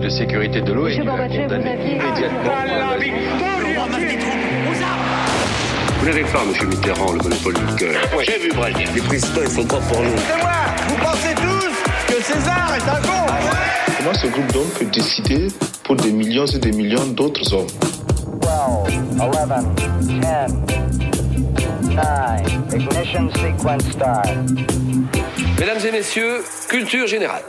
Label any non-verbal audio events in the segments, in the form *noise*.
De sécurité de l'ONU a condamné immédiatement. Vous n'avez pas, monsieur Mitterrand, le monopole du cœur. J'ai vu Brazil. Les présidents, ils sont pas pour nous. C'est moi Vous pensez tous que César est un con Comment ce groupe d'hommes peut décider pour des millions et des millions d'autres hommes 12, 11, 10, 9, ignition sequence start. Mesdames et messieurs, culture générale.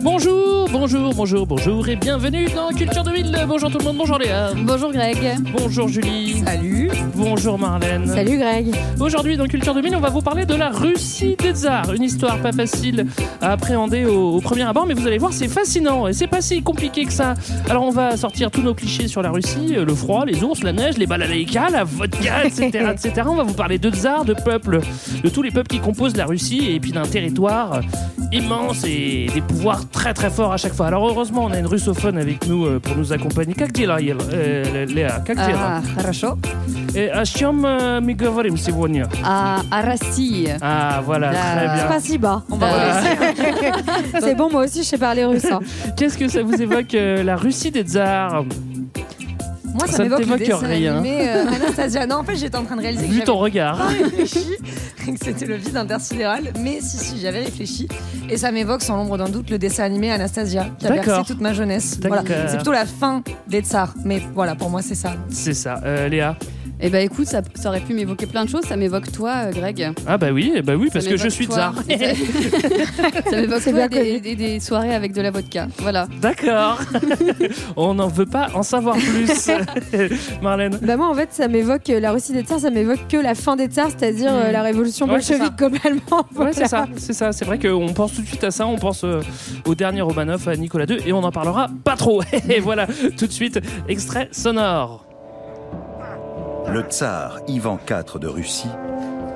Bonjour, bonjour, bonjour, bonjour et bienvenue dans Culture 2000. Bonjour tout le monde, bonjour Léa. Bonjour Greg. Bonjour Julie. Salut. Bonjour Marlène. Salut Greg. Aujourd'hui dans Culture 2000, on va vous parler de la Russie des tsars. Une histoire pas facile à appréhender au, au premier abord, mais vous allez voir, c'est fascinant et c'est pas si compliqué que ça. Alors on va sortir tous nos clichés sur la Russie, euh, le froid, les ours, la neige, les balalaïkas, la vodka, etc., *laughs* etc. On va vous parler de tsars, de peuples, de tous les peuples qui composent la Russie et puis d'un territoire immense et des pouvoirs très très forts à chaque fois. Alors heureusement, on a une russophone avec nous euh, pour nous accompagner. Как дела, Ел- э, Léa Как дела? А, хорошо. Э, О чем э, мы говорим сегодня? А, о России. Ah voilà, Да. très bien. Spasiba. On va vous laisser. C'est bon, moi aussi, je sais parler russe. hein. Qu'est-ce que ça vous évoque euh, la Russie des tsars Moi, ça, Ça m'évoque le dessin rien. animé euh, Anastasia. Non, en fait, j'étais en train de réaliser que Vu j'avais ton regard. pas réfléchi *laughs* que c'était le vide intersidéral. Mais si, si, j'avais réfléchi. Et ça m'évoque sans l'ombre d'un doute le dessin animé Anastasia, qui a bercé toute ma jeunesse. Voilà. D'accord. C'est plutôt la fin des tsars. Mais voilà, pour moi, c'est ça. C'est ça. Euh, Léa Eh ben écoute, ça, ça aurait pu m'évoquer plein de choses. Ça m'évoque toi, euh, Greg. Ah bah oui, eh bah oui, parce que je suis toi. tsar. *laughs* ça *laughs* m'évoque toi des, connu. des- des soirées avec de la vodka. Voilà. D'accord. *laughs* On n'en veut pas en savoir plus. Marlène Bah moi, en fait, ça m'évoque euh, la Russie des tsars, ça m'évoque que la fin des tsars, c'est-à-dire euh, la révolution Ouais, c'est bolchevique globalement. Ouais, c'est ça, c'est ça. C'est vrai qu'on pense tout de suite à ça. On pense euh, au dernier Romanov, à Nicolas II, et on en parlera pas trop. Et voilà, tout de suite, extrait sonore. Le tsar Ivan IV de Russie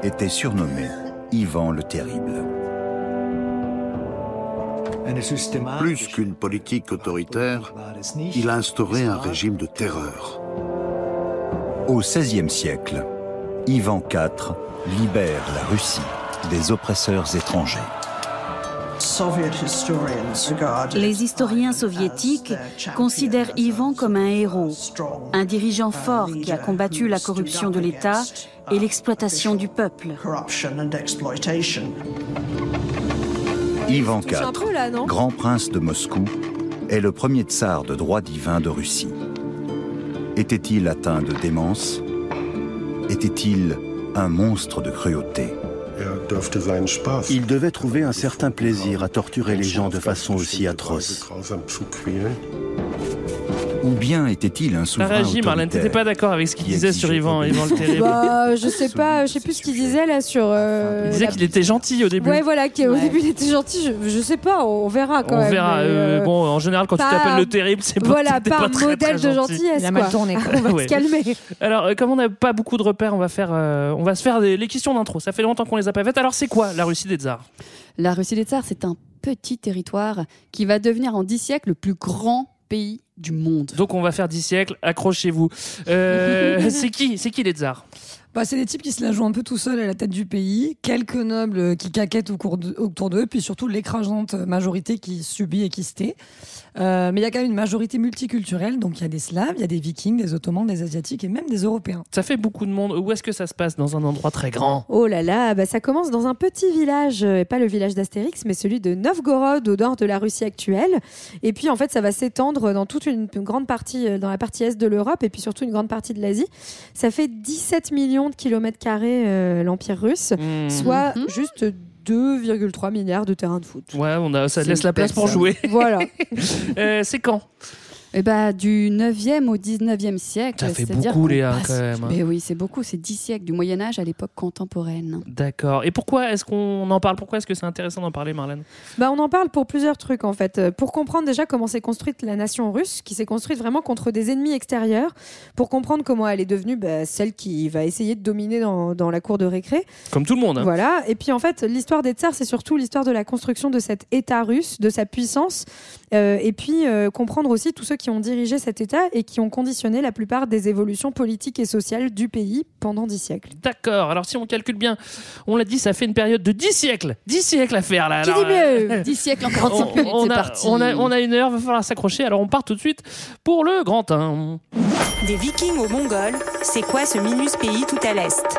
était surnommé Ivan le Terrible. Plus qu'une politique autoritaire, il a instauré un régime de terreur. Au XVIe siècle, Ivan IV libère la Russie des oppresseurs étrangers. Les historiens soviétiques considèrent Ivan comme un héros, un dirigeant fort qui a combattu la corruption de l'État et l'exploitation du peuple. Ivan IV, grand prince de Moscou, est le premier tsar de droit divin de Russie. Était-il atteint de démence? Était-il un monstre de cruauté? Il devait trouver un certain plaisir à torturer les gens de façon aussi atroce. Ou bien était-il un souverain réagi, Marlène. T'étais pas d'accord avec ce qu'il qui disait sur trop Ivan le Terrible. Bah, je sais pas, je sais plus ce qu'il disait là sur. euh, Il disait la- qu'il était gentil au début. Ouais, voilà, qu'au Ouais. début il était gentil. Je, je sais pas, on verra quand on même. verra. mais, euh, euh, bon, en général, quand tu pas- t'appelles le terrible, c'est pas Voilà, pas un très, très modèle de gentil. gentillesse. Il a mal tourné, *laughs* on va Ouais. se calmer. Alors, comme on n'a pas beaucoup de repères, on va faire, euh, on va se faire des- les questions d'intro. Ça fait longtemps qu'on les a pas faites. Alors, c'est quoi la Russie des tsars? La Russie des tsars, c'est un petit territoire qui va devenir en 10 siècles le plus grand pays du monde. Donc, on va faire 10 siècles. Accrochez-vous. Euh, *laughs* c'est qui, c'est qui les tsars? Bah, c'est des types qui se la jouent un peu tout seuls à la tête du pays, quelques nobles euh, qui caquettent au cours de- autour d'eux, puis surtout l'écrasante majorité qui subit et qui se tait. Euh, mais il y a quand même une majorité multiculturelle, donc il y a des Slaves, il y a des Vikings, des Ottomans, des Asiatiques et même des Européens. Ça fait beaucoup de monde. Où est-ce que ça se passe Dans un endroit très grand? Oh là là, bah ça commence dans un petit village, euh, et pas le village d'Astérix, mais celui de Novgorod au nord de la Russie actuelle. Et puis en fait, ça va s'étendre dans toute une, une grande partie, dans la partie est de l'Europe, et puis surtout une grande partie de l'Asie. Ça fait 17 millions de kilomètres carrés euh, l'Empire russe, Hmm. soit Mhm. juste 2,3 milliards de terrains de foot. Ouais, on a, ça laisse la place pour jouer. Voilà. *laughs* Euh, c'est quand? Et bah, du 9e au 19e siècle. Ça fait beaucoup, Léa, passe- quand même. hein. Mais oui, c'est beaucoup. C'est 10 siècles du Moyen-Âge à l'époque contemporaine. D'accord. Et pourquoi est-ce qu'on en parle? Pourquoi est-ce que c'est intéressant d'en parler, Marlène? Bah, on en parle pour plusieurs trucs en fait. Euh, Pour comprendre déjà comment s'est construite la nation russe, qui s'est construite vraiment contre des ennemis extérieurs, pour comprendre comment elle est devenue bah, celle qui va essayer de dominer dans, dans la cour de récré. Comme tout le monde. hein. Voilà. Et puis en fait, l'histoire des tsars, c'est surtout l'histoire de la construction de cet État russe, de sa puissance Euh, et puis euh, comprendre aussi tous ceux qui ont dirigé cet État et qui ont conditionné la plupart des évolutions politiques et sociales du pays pendant dix siècles. D'accord. Alors si on calcule bien, on l'a dit, ça fait une période de 10 siècles. 10 siècles à faire là. Qui Alors, dit mieux *laughs* 10 siècles en 45 on, minutes, on a, parti. on, a, on a une heure, va falloir s'accrocher. Alors on part tout de suite pour le grand 1. Des Vikings aux Mongols, c'est quoi ce minus pays tout à l'est?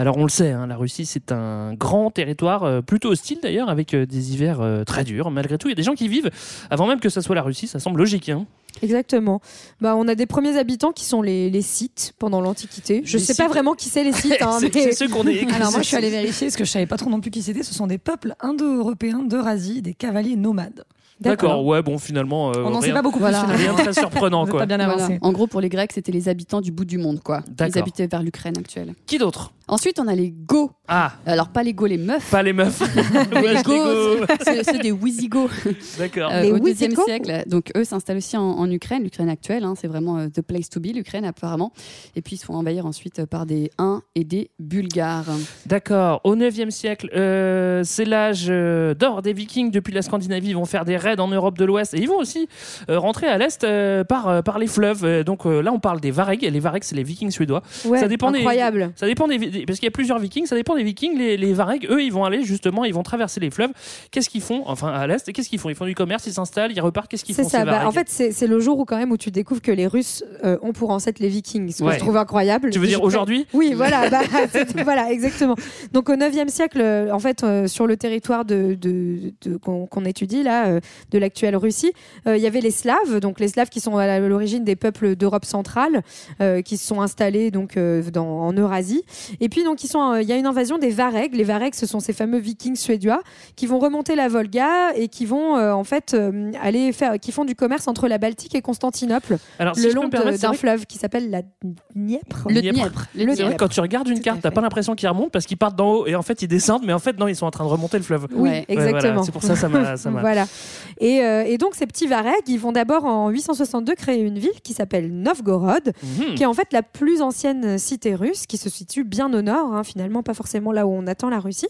Alors on le sait, hein, la Russie c'est un grand territoire, euh, plutôt hostile d'ailleurs, avec euh, des hivers euh, très durs. Malgré tout, il y a des gens qui vivent avant même que ça soit la Russie, ça semble logique. hein. Exactement. Bah, on a des premiers habitants qui sont les, les Scythes pendant l'Antiquité. Je Les sais pas vraiment qui c'est les Scythes. *laughs* hein, C'est- mais- ceux qu'on est- Alors moi je suis allée *laughs* vérifier parce que je savais pas trop non plus qui c'était. Ce sont des peuples indo-européens d'Eurasie, des cavaliers nomades. D'accord, ouais, bon finalement. euh, On n'en sait pas beaucoup plus, Voilà. Rien de très surprenant *laughs* On est quoi. pas bien Voilà. avancé. En gros, pour les Grecs, c'était les habitants du bout du monde, quoi. Ils habitaient vers l'Ukraine actuelle. Qui d'autre? Ensuite, on a les Go. Ah, Alors, pas les Go, les meufs. pas les meufs. *laughs* les Go, c'est des Wisigoths. D'accord. Euh, au deuxième siècle. Donc eux s'installent aussi en, en Ukraine, l'Ukraine actuelle. hein, c'est vraiment euh, the place to be, l'Ukraine apparemment. Et puis ils se font envahir ensuite par des Huns et des Bulgares. D'accord. Au 9e siècle, euh, c'est l'âge euh, d'or des Vikings. Depuis la Scandinavie, ils vont faire des raids en Europe de l'Ouest et ils vont aussi euh, rentrer à l'est euh, par, euh, par les fleuves. Euh, donc euh, là, on parle des Varegs. Et les Varegs, c'est les Vikings suédois. Ouais, ça dépend incroyable. Des, ça dépend des, des- parce qu'il y a plusieurs Vikings. Ça dépend des Vikings. Les, les Varegs, eux, ils vont aller justement, ils vont traverser les fleuves. Qu'est-ce qu'ils font Enfin, à l'est, qu'est-ce qu'ils font? Ils font du commerce, ils s'installent, ils repartent. Qu'est-ce qu'ils C'est font ça. ces Bah, en fait, c'est le jour où quand même où tu découvres que les Russes euh, ont pour ancêtre les Vikings, ce que Ouais. je trouve incroyable. Tu veux dire aujourd'hui? Oui, voilà, bah, *laughs* voilà, exactement. Donc au 9e siècle, euh, en fait, euh, sur le territoire de, de- de- qu'on étudie là, euh, de l'actuelle Russie, il y avait les Slaves, donc les Slaves qui sont à l'origine des peuples d'Europe centrale, qui se sont installés donc dans, en Eurasie. Et puis donc ils sont, il y a une invasion des Varegs. Les Varegs, ce sont ces fameux Vikings suédois qui vont remonter la Volga et qui vont euh, en fait euh, aller faire, qui font du commerce entre la Baltique et Constantinople, Alors, si le long d'un fleuve qui s'appelle la Dniepr. Le Dniepr. Le C'est vrai Dniepr. que quand tu regardes une carte, t'as pas l'impression qu'ils remontent parce qu'ils partent d'en haut et en fait ils descendent, mais en fait non, ils sont en train de remonter le fleuve. Oui, Ouais. Ouais, voilà, exactement. c'est pour ça ça m'a. ça m'a- *laughs* voilà. Et, euh, et donc ces petits Varegs, ils vont d'abord en 862 créer une ville qui s'appelle Novgorod, Mhm. qui est en fait la plus ancienne cité russe, qui se situe bien au nord, hein, finalement pas forcément là où on attend la Russie.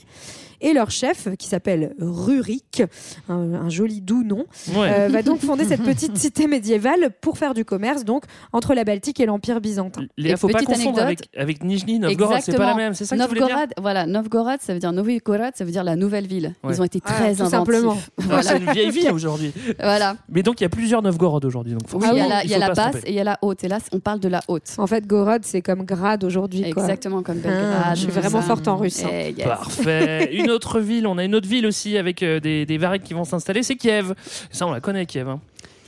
Et leur chef, qui s'appelle Rurik, un, un joli doux nom, Ouais. euh, va donc fonder cette petite cité médiévale pour faire du commerce, donc entre la Baltique et l'Empire byzantin. Et faut pas confondre anecdote. avec, avec Nijni Novgorod, c'est pas la même, c'est ça que tu voulais dire Novgorod, voilà, Novgorod, ça veut dire Novigorod, ça veut dire la nouvelle ville. Ouais. Ils ont été Ah, très tout inventifs. simplement. *laughs* Ah, Voilà. C'est une vieille ville *laughs* aujourd'hui. voilà. Mais donc il y a plusieurs Novgorod aujourd'hui. Donc Oui, Ah il y a la, il il y a la basse et il y a la haute. Et là, on parle de la haute. En fait, Gorod, c'est comme Grade aujourd'hui. quoi. Exactement comme Ah, Belgrade. je suis vraiment forte en russe. hein. Eh, yes. Parfait. Une ville, on a une autre ville aussi avec euh, des, des qui vont s'installer, c'est Kiev. Ça, on la connaît, Kiev. hein.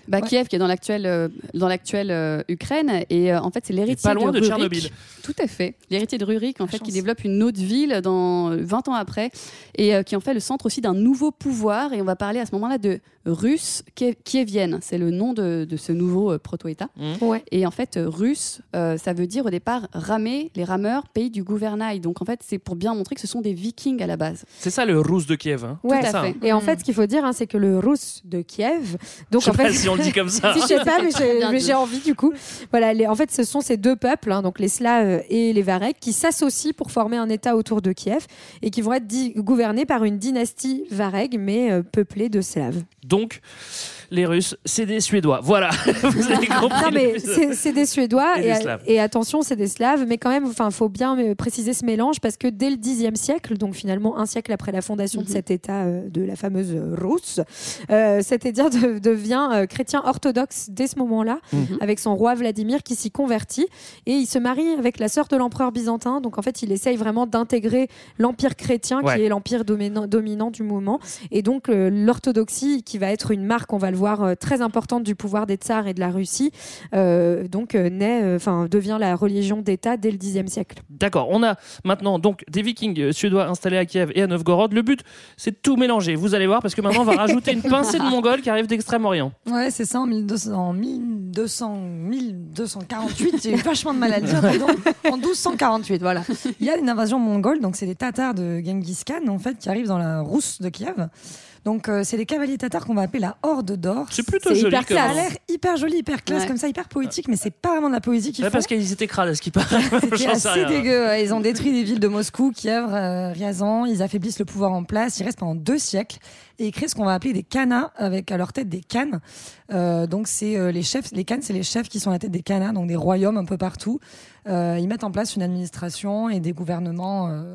Bah, Kiev, qui est dans l'actuelle euh, dans l'actuelle euh, Ukraine, et euh, en fait c'est l'héritier pas loin de Rurik. Tchernobyl. Tout à fait, l'héritier de Rurik, en fait, chance. qui développe une autre ville dans euh, 20 ans après, et euh, qui en fait le centre aussi d'un nouveau pouvoir. Et on va parler à ce moment-là de Russe Kie- kievienne. C'est le nom de, de ce nouveau euh, proto-État. Ouais. Et en fait, russe, euh, ça veut dire au départ ramer, les rameurs, pays du gouvernail. Donc en fait, c'est pour bien montrer que ce sont des vikings à la base. C'est ça le Rousse de Kiev. hein. Ouais, C'est ça, hein. Et en fait, ce qu'il faut dire, hein, c'est que le russe de Kiev, donc Je en fait, on le dit comme ça. si je sais pas, mais j'ai- envie du coup. Voilà, les- en fait, ce sont ces deux peuples, hein, donc les Slaves et les Varegs, qui s'associent pour former un État autour de Kiev et qui vont être gouvernés par une dynastie Vareg, mais euh, peuplée de Slaves. Donc, les Russes, c'est des Suédois. Voilà. *laughs* Vous avez compris. Non, mais c'est des Suédois Et et, des Slaves. et attention, c'est des Slaves, mais quand même, enfin, faut bien euh, préciser ce mélange parce que dès le Xe siècle, donc finalement un siècle après la fondation de Mhm. cet État euh, de la fameuse euh, Russe, euh, cet État de- devient euh, chrétien orthodoxe dès ce moment-là, Mhm. avec son roi Vladimir qui s'y convertit et il se marie avec la sœur de l'empereur byzantin. Donc en fait, il essaye vraiment d'intégrer l'empire chrétien Ouais. qui est l'empire dominant, dominant du moment. Et donc euh, l'orthodoxie, qui va être une marque, on va le voir, euh, très importante du pouvoir des tsars et de la Russie, euh, donc euh, naît, euh, enfin devient la religion d'État dès le Xe siècle. D'accord, on a maintenant donc des vikings euh, suédois installés à Kiev et à Novgorod. Le but, c'est de tout mélanger. Vous allez voir, parce que maintenant, on va rajouter une pincée de mongols qui arrivent d'Extrême-Orient. Ouais, c'est ça, en 1200, en 1200, 1248, j'ai eu vachement de mal à le dire, en 1248, voilà. Il y a une invasion mongole, donc c'est les Tatars de Genghis Khan, en fait, qui arrivent dans la Rousse de Kiev. Donc, euh, c'est les cavaliers tatars qu'on va appeler la Horde d'Or. C'est plutôt joli. Hyper comme ça a l'air hyper joli, hyper classe, Ouais. comme ça, hyper poétique, mais c'est pas vraiment de la poésie qu'ils Ouais, font. parce qu'ils étaient crades, à ce qui paraît. *laughs* C'était J'en sais assez rien. dégueu. ouais. Ils ont détruit les villes de Moscou, Kiev, euh, Ryazan. Ils affaiblissent le pouvoir en place. Ils restent pendant deux siècles et ils créent ce qu'on va appeler des khanas avec à leur tête des khans. Euh, donc c'est euh, les chefs, les khans, c'est les chefs qui sont à la tête des khanas, donc des royaumes un peu partout. Euh, ils mettent en place une administration et des gouvernements euh,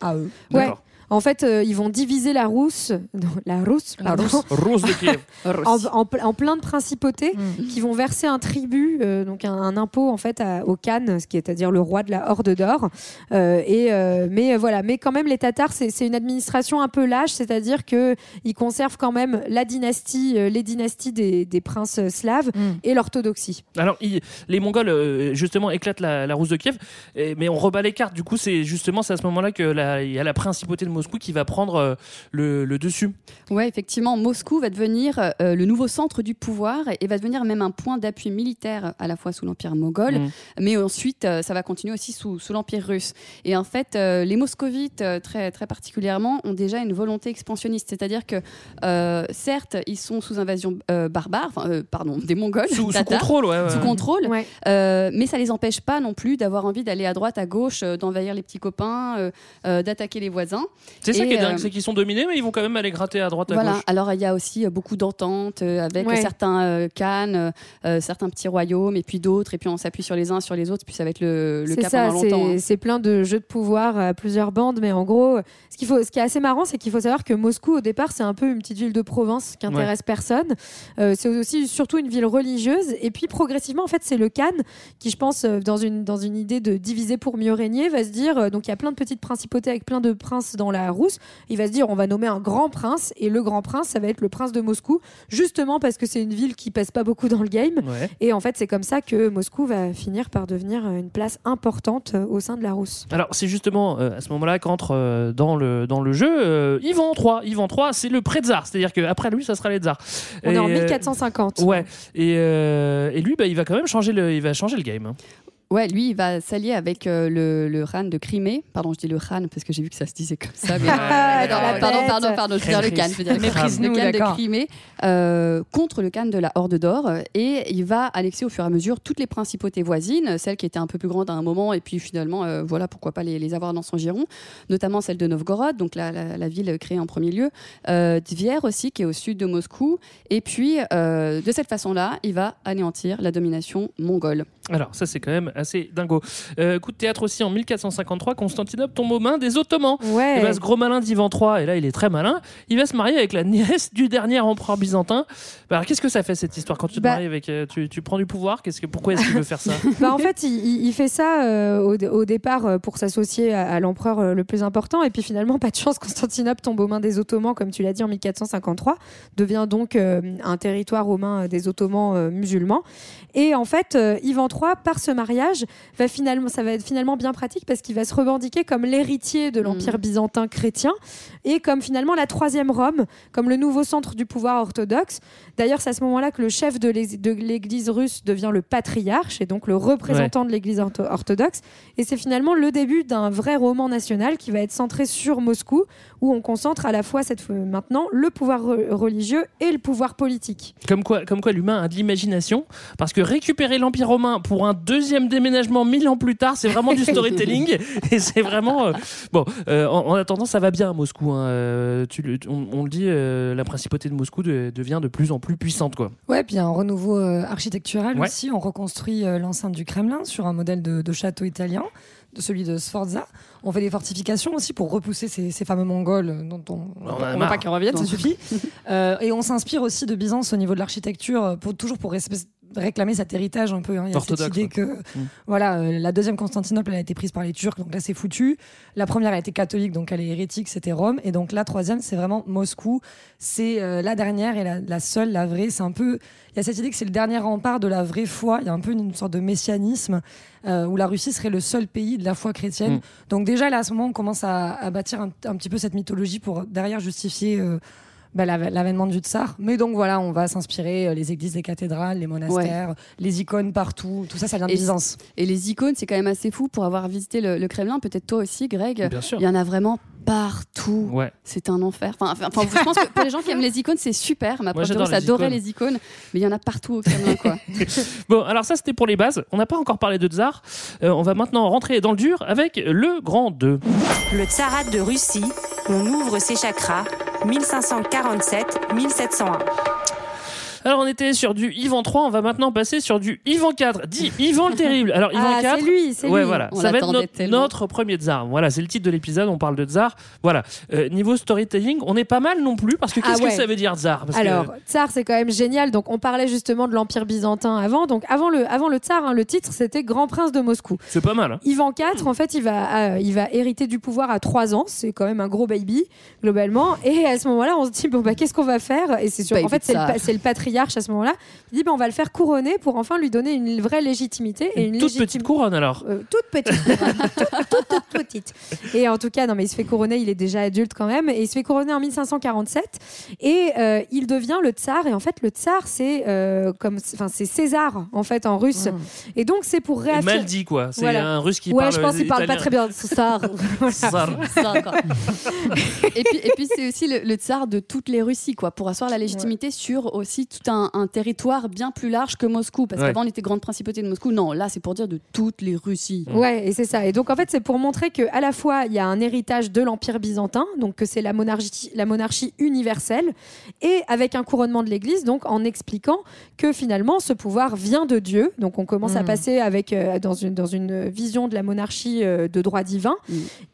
à eux. Ouais. En fait, euh, ils vont diviser la Rousse, non, la Rousse, La pardon, Rousse. De Kiev. *laughs* en, en ple- en plein de principautés qui vont verser un tribut, euh, donc un, un impôt en fait à- au Khan, ce qui est à dire le roi de la Horde d'or. Euh, et euh, mais voilà, mais quand même les Tatars, c'est une administration un peu lâche, c'est-à-dire que ils conservent quand même la dynastie, euh, les dynasties des, des princes slaves et l'orthodoxie. Alors, ils- les Mongols, euh, justement, éclatent la, la rousse de Kiev, et- mais on rebat les cartes. Du coup, c'est justement c'est à ce moment-là que la- il y a la principauté de Moscou qui va prendre euh, le, le dessus. Ouais, effectivement, Moscou va devenir euh, le nouveau centre du pouvoir et va devenir même un point d'appui militaire à la fois sous l'Empire moghol, Mhm. mais ensuite euh, ça va continuer aussi sous, sous l'Empire russe. Et en fait, euh, les moscovites, très, très particulièrement, ont déjà une volonté expansionniste, c'est-à-dire que euh, certes, ils sont sous invasion euh, barbare, euh, pardon, des Mongols, Sous- sous contrôle, ouais, ouais. sous contrôle, Ouais. euh, mais ça les empêche pas non plus d'avoir envie d'aller à droite, à gauche, euh, d'envahir les petits copains, euh, euh, d'attaquer les voisins. C'est ça qui est dingue, euh, c'est qu'ils sont dominés, mais ils vont quand même aller gratter à droite, à voilà. gauche. Alors il y a aussi euh, beaucoup d'ententes euh, avec Ouais. certains euh, Khans, euh, euh, certains petits royaumes, et puis d'autres, et puis on s'appuie sur les uns sur les autres, puis ça va être le, le C'est cas ça, pendant longtemps. c'est hein. c'est plein de jeux de pouvoir à plusieurs bandes, mais en gros, ce, qu'il faut, ce qui est assez marrant, c'est qu'il faut savoir que Moscou, au départ, c'est un peu une petite ville de province qui intéresse personne. Euh, c'est aussi surtout une ville religieuse, et puis progressivement, en fait, c'est le Khan qui, je pense, dans une, dans une idée de diviser pour mieux régner, va se dire, euh, donc il y a plein de petites principautés avec plein de princes dans la rousse, il va se dire, on va nommer un grand prince, et le grand prince, ça va être le prince de Moscou, justement parce que c'est une ville qui pèse pas beaucoup dans le game. Ouais. Et en fait, c'est comme ça que Moscou va finir par devenir une place importante euh, au sein de la Rousse. Alors c'est justement euh, à ce moment-là qu'entre euh, dans le dans le jeu euh, Ivan III. Ivan III, c'est le pré-tsar, c'est-à-dire qu'après lui, ça sera les tsars. On est en Et, euh, 1450. Ouais. Et, et lui, bah, il va quand même changer le, il va changer le game. Ouais, lui, il va s'allier avec euh, le, le Khan de Crimée. Pardon, je dis le Khan parce que j'ai vu que ça se disait comme ça. Mais, *laughs* Ah, la pardon, pardon, pardon, je veux dire le Khan. Je veux dire le Khan, Méprise-nous, le Khan de. Crimée euh, contre le Khan de la Horde d'Or. Et il va annexer au fur et à mesure toutes les principautés voisines, celles qui étaient un peu plus grandes à un moment, et puis finalement, euh, voilà, pourquoi pas les, les avoir dans son giron, notamment celle de Novgorod, donc la, la, la ville créée en premier lieu, euh, Tver aussi, qui est au sud de Moscou. Et puis, euh, de cette façon-là, il va anéantir la domination mongole. Alors ça c'est quand même assez dingo. Euh, coup de théâtre aussi en 1453, Constantinople tombe aux mains des Ottomans. Ouais. Et bah, ce gros malin d'Ivan III, et là il est très malin, il va se marier avec la nièce du dernier empereur byzantin. Bah, alors qu'est-ce que ça fait cette histoire quand tu te Bah- maries avec, euh, tu, tu prends du pouvoir Qu'est-ce que pourquoi est-ce qu'il veut faire ça? *laughs* Bah, en fait, il, fait ça euh, au, au départ pour s'associer à, à l'empereur le plus important. Et puis finalement, *laughs* pas de chance, Constantinople tombe aux mains des Ottomans, comme tu l'as dit, en 1453. Devient donc un territoire aux mains des Ottomans musulmans. Et en fait, Ivan III, par ce mariage, va finalement, ça va être finalement bien pratique parce qu'il va se revendiquer comme l'héritier de l'Empire byzantin chrétien et comme finalement la troisième Rome, comme le nouveau centre du pouvoir orthodoxe. D'ailleurs, c'est à ce moment-là que le chef de l'Église russe devient le patriarche et donc le représentant de l'Église ortho- orthodoxe. Et c'est finalement le début d'un vrai roman national qui va être centré sur Moscou, où on concentre à la fois cette fois- maintenant le pouvoir re- religieux et le pouvoir politique. Comme quoi, comme quoi l'humain a de l'imagination, parce que récupérer l'Empire romain pour un deuxième déménagement mille ans plus tard, c'est vraiment du storytelling, *laughs* et c'est vraiment... euh, bon, euh, en, en attendant, ça va bien à Moscou. hein. Euh, tu on, on le dit, la principauté de Moscou de- devient de plus en plus puissante. Quoi. Ouais, puis un renouveau architectural Ouais. aussi. On reconstruit l'enceinte du Kremlin sur un modèle de, de château italien, de celui de Sforza. On fait des fortifications aussi pour repousser ces, ces fameux Mongols dont on on veut pas qu'ils reviennent, ça suffit. *laughs* Euh, et on s'inspire aussi de Byzance au niveau de l'architecture, pour, toujours pour res- réclamer cet héritage un peu. hein. Il y a cette idée que. Mm. voilà, euh, la deuxième Constantinople elle a été prise par les Turcs, donc là c'est foutu. La première a été catholique, donc elle est hérétique, c'était Rome. Et donc la troisième, c'est vraiment Moscou. C'est euh, la dernière et la, la seule, la vraie. C'est un peu, il y a cette idée que c'est le dernier rempart de la vraie foi. Il y a un peu une, une sorte de messianisme euh, où la Russie serait le seul pays de la foi chrétienne. Mm. Donc déjà là, à ce moment, on commence à, à bâtir un, un petit peu cette mythologie pour derrière justifier. Bah, la- l'avènement du tsar. Mais donc voilà, on va s'inspirer euh, les églises, les cathédrales, les monastères, les icônes partout. Tout ça, ça vient de Et- Byzance. Et les icônes, c'est quand même assez fou pour avoir visité le, le Kremlin. Peut-être toi aussi, Greg. Bien sûr. Il y en a vraiment partout. Ouais. C'est un enfer. Enfin, enfin, enfin, je pense que pour les gens qui aiment les icônes, c'est super. Ma Moi, prof de j'adore russe les adorait icônes. les icônes, mais il y en a partout au Kremlin, quoi. *laughs* Bon, alors ça c'était pour les bases. On n'a pas encore parlé de tsar. Euh, on va maintenant rentrer dans le dur avec le grand 2. Le tsarat de Russie, on ouvre ses chakras, 1547-1701. Alors on était sur du Ivan 3, on va maintenant passer sur du Ivan 4, dit Ivan le Terrible. Alors Ivan Ah, 4, c'est lui, c'est ouais, lui. voilà, On ça va être notre, notre premier tsar. Voilà, c'est le titre de l'épisode, on parle de tsar. Voilà, Euh, niveau storytelling, on est pas mal non plus parce que Ah qu'est-ce ouais. que ça veut dire tsar? Parce que- Alors, tsar, c'est quand même génial. Donc, on parlait justement de l'Empire byzantin avant. Donc, avant le, avant le tsar, hein, le titre, c'était Grand Prince de Moscou. c'est pas mal. hein. Ivan IV, en fait, il va, euh, il va hériter du pouvoir à 3 ans. C'est quand même un gros baby, globalement. Et à ce moment-là, on se dit, bon, bah, qu'est-ce qu'on va faire? Et c'est sûr, Baby en fait, c'est le, tsar. pa- à ce moment-là. Il dit, bah, on va le faire couronner pour enfin lui donner une vraie légitimité. Et Une une toute légitim- petite couronne alors. euh, toute petite, couronne. *laughs* toute, toute, toute petite. Et en tout cas, non, mais il se fait couronner, il est déjà adulte quand même, et il se fait couronner en 1547, et euh, il devient le tsar. Et en fait, le tsar, c'est euh, comme, enfin, c'est César en fait en russe. Et donc, c'est pour réaffirmer. mal dit quoi. C'est Voilà. un russe qui ouais, parle. je pense qu'il parle pas très bien tsar. *laughs* Tsar. *laughs* Et puis, et puis c'est aussi le, le tsar de toutes les Russies, quoi, pour asseoir la légitimité sur aussi un, un territoire bien plus large que Moscou. Parce Ouais. qu'avant, on était grande principauté de Moscou. Non, là, c'est pour dire de toutes les Russies. Ouais, et c'est ça. Et donc en fait, c'est pour montrer que à la fois il y a un héritage de l'Empire byzantin, donc que c'est la monarchie, la monarchie universelle, et avec un couronnement de l'Église, donc en expliquant que finalement ce pouvoir vient de Dieu. Donc on commence à Mm. passer avec euh, dans une dans une vision de la monarchie euh, de droit divin,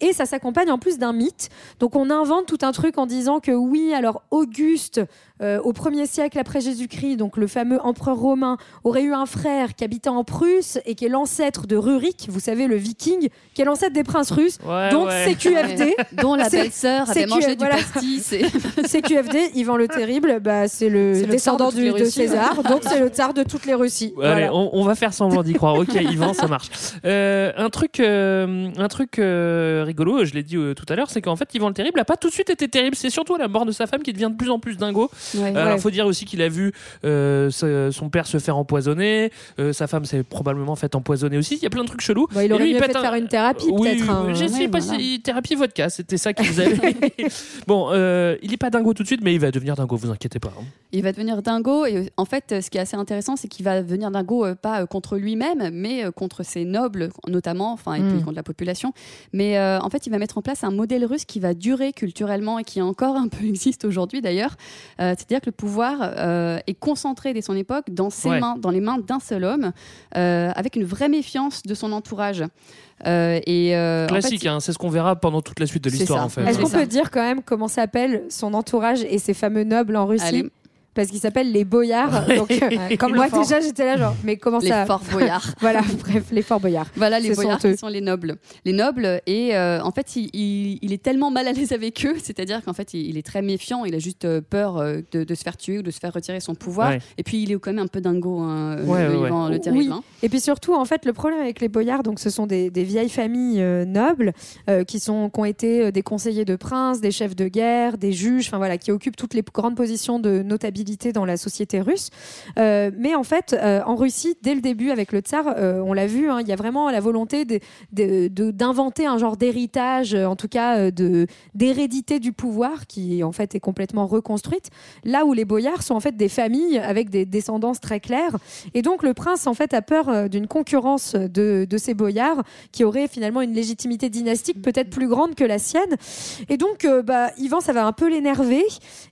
et ça s'accompagne en plus d'un mythe. Donc on invente tout un truc en disant que oui, alors Auguste euh, au 1er siècle après Jésus-Christ, donc le fameux empereur romain, aurait eu un frère qui habitait en Prusse et qui est l'ancêtre de Rurik, vous savez, le viking, qui est l'ancêtre des princes russes. Ouais, donc ouais. CQFD. *laughs* Dont la C'est- belle-sœur avait CQ mangé du pastis. et- *laughs* CQFD, Yvan le Terrible, bah, c'est le, descendant de du-. César, donc c'est le tsar de toutes les Russies. Allez, Voilà. on, on va faire semblant d'y croire. Ok, Yvan, ça marche. Euh, un truc, euh, un truc euh, rigolo, je l'ai dit euh, tout à l'heure, c'est qu'en fait, Yvan le Terrible a pas tout de suite été terrible. C'est surtout à la mort de sa femme qui devient de plus en plus dingo. Ouais. Euh, Alors, Ouais. faut dire aussi qu'il a vu euh, son père se faire empoisonner, euh, sa femme s'est probablement fait empoisonner aussi. Il y a plein de trucs chelous. Bah, il aurait lui, mieux fait un- faire une thérapie, Oui, peut-être. essayé Ouais, de voilà. passer thérapie vodka, c'était ça qui vous avait. *laughs* *laughs* bon, euh, il est pas dingo tout de suite, mais il va devenir dingo, vous inquiétez pas. hein. Il va devenir dingo et euh, en fait, euh, ce qui est assez intéressant, c'est qu'il va devenir dingo euh, pas euh, contre lui-même, mais euh, contre ses nobles notamment, enfin et Mm. puis contre la population. Mais euh, en fait, il va mettre en place un modèle russe qui va durer culturellement et qui encore un peu *laughs* existe aujourd'hui d'ailleurs. Euh, C'est-à-dire que le pouvoir euh, est concentré dès son époque dans ses Ouais. mains, dans les mains d'un seul homme, euh, avec une vraie méfiance de son entourage. Euh, et euh, en fait, Classique, hein, c'est ce qu'on verra pendant toute la suite de l'histoire en fait. Est-ce qu'on peut dire quand même comment s'appelle son entourage et ses fameux nobles en Russie? Allez. Parce qu'ils s'appellent les boyards. Donc, euh, Comme moi le fort. déjà j'étais là genre, mais comment les ça forts boyards. *laughs* Voilà, bref, les forts boyards. Voilà les Ce sont boyards eux. qui sont les nobles. Les nobles, et euh, en fait, il, il- il est tellement mal à l'aise avec eux, c'est-à-dire qu'en fait, il, il est très méfiant, il a juste euh, peur de, de se faire tuer ou de se faire retirer son pouvoir. Ouais. Et puis, il est quand même un peu dingo, hein, Ouais, le, ouais, Ivan ouais. le terrible. Oui. hein. Et puis surtout, en fait, le problème avec les boyards, donc ce sont des, des vieilles familles euh, nobles euh, qui sont, qui ont été des conseillers de princes, des chefs de guerre, des juges, enfin voilà, qui occupent toutes les grandes positions de notabilité dans la société russe. Euh, mais en fait, euh, en Russie, dès le début avec le tsar, euh, on l'a vu, hein, il y a vraiment la volonté d'inventer un genre d'héritage, en tout cas d'hérédité du pouvoir, qui en fait est complètement reconstruite. Là où les boyards sont en fait des familles avec des descendances très claires. Et donc le prince en fait a peur d'une concurrence de, ces boyards qui auraient finalement une légitimité dynastique peut-être plus grande que la sienne. Et donc euh, bah, Ivan ça va un peu l'énerver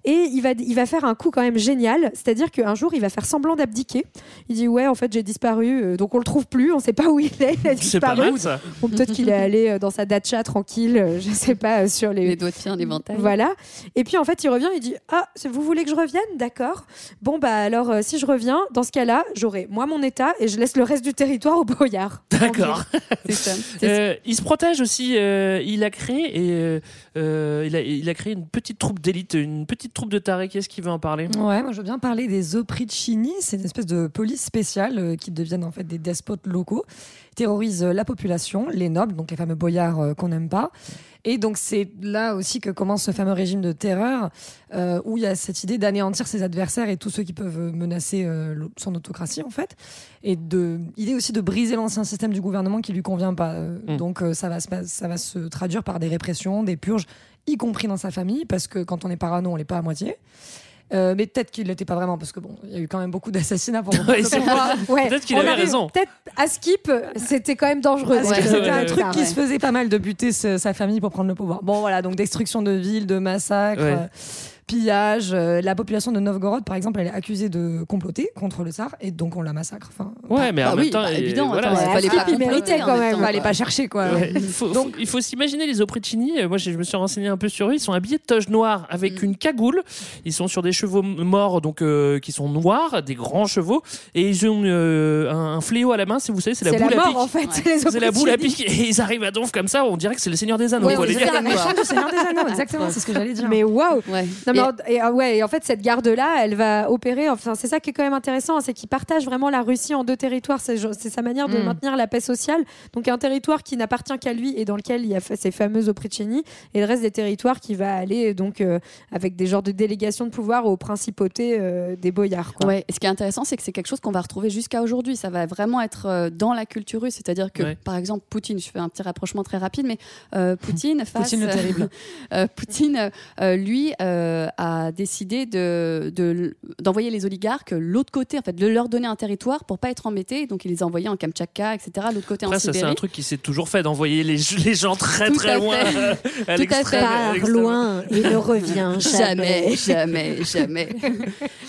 et il va, il va faire un coup quand même génial. C'est-à-dire qu'un jour il va faire semblant d'abdiquer. Il dit ouais en fait j'ai disparu euh, donc on le trouve plus, on sait pas où il est. Il a C'est pas disparu. mal ça. Bon, peut-être qu'il est allé euh, dans sa dacha tranquille, euh, je sais pas, sur les, Les doigts de pied en éventail. voilà. Et puis en fait, il revient, il dit Ah, vous voulez que je revienne? D'accord. Bon, bah alors, euh, si je reviens, dans ce cas-là, j'aurai moi mon état et je laisse le reste du territoire aux boyards. D'accord. C'est ça. C'est Euh, il se protège aussi. euh, il a créé et euh, il, a, créé une petite troupe d'élite, une petite troupe de tarés. Qui est-ce qui veut en parler? Ouais, moi je veux bien parler des Opricini. C'est une espèce de police spéciale euh, qui deviennent en fait des despotes locaux, terrorisent euh, la population, les nobles, donc les fameux boyards qu'on n'aime pas. Et donc c'est là aussi que commence ce fameux régime de terreur euh, où il y a cette idée d'anéantir ses adversaires et tous ceux qui peuvent menacer euh, son autocratie en fait. Et de idée aussi de briser l'ancien système du gouvernement qui lui convient pas. Euh, Mm. Donc ça va se ça va se traduire par des répressions, des purges, y compris dans sa famille parce que quand on est parano on l'est pas à moitié. Euh, mais peut-être qu'il l'était pas vraiment parce que bon, il y a eu quand même beaucoup d'assassinats pour *laughs* Ouais, c'est vrai. Ouais. Peut-être qu'il On avait arrive- raison. Peut-être à Skip, c'était quand même dangereux. Parce que Ouais. c'était un ouais, truc ouais. qui se faisait pas mal de buter ce- sa famille pour prendre le pouvoir. Bon voilà, donc destruction de villes, de massacres, Ouais. euh, pillage. la population de Novgorod, par exemple, elle est accusée de comploter contre le tsar et donc on la massacre. Enfin, Ouais, mais en bah même oui, temps, bah, évident, voilà, attends, c'est- fallait pas comploter quand même même. temps, on va aller quoi. pas chercher quoi. Ouais, il faut, faut- il faut s'imaginer les Opricini. Euh, Moi, je me suis renseigné un peu sur eux. Ils sont habillés de toge noire avec Mm. une cagoule. Ils sont sur des chevaux morts, donc euh, qui sont noirs, des grands chevaux, et ils ont euh, un, un fléau à la main. Si vous savez, c'est la C'est boule la à mort pic. en fait. Ouais. les C'est la boule à pic et ils arrivent à donf comme ça. On dirait que c'est le Seigneur des Anneaux. Ouais, méchant du Seigneur des Anneaux, exactement, c'est ce que j'allais dire. Mais waouh Et- ah ouais, et en fait, cette garde-là, elle va opérer. Enfin, c'est ça qui est quand même intéressant, hein, c'est qu'il partage vraiment la Russie en deux territoires. C'est c'est sa manière de Mm. maintenir la paix sociale. Donc, un territoire qui n'appartient qu'à lui et dans lequel il y a ces fameuses Opriceni, et le reste des territoires qui va aller donc euh, avec des genres de délégations de pouvoir aux principautés euh, des boyards. Quoi. Ouais, et ce qui est intéressant, c'est que c'est quelque chose qu'on va retrouver jusqu'à aujourd'hui. Ça va vraiment être euh, dans la culture russe. C'est-à-dire que, Ouais. par exemple, Poutine, je fais un petit rapprochement très rapide, mais euh, Poutine, face, *laughs* Poutine le terrible. euh, Poutine, euh, lui, euh, a décidé de, de- d'envoyer les oligarques l'autre côté, en fait, de leur donner un territoire pour pas être embêtés. Donc, il les a envoyés en Kamtchatka, etc., l'autre côté Après, en ça, c'est un truc qui s'est toujours fait d'envoyer les, *laughs* les gens très Tout très à loin fait. euh, *laughs* à Tout à l'extrême. fait. à Part l'extrême. loin et ne revient *laughs* Jamais, jamais, jamais.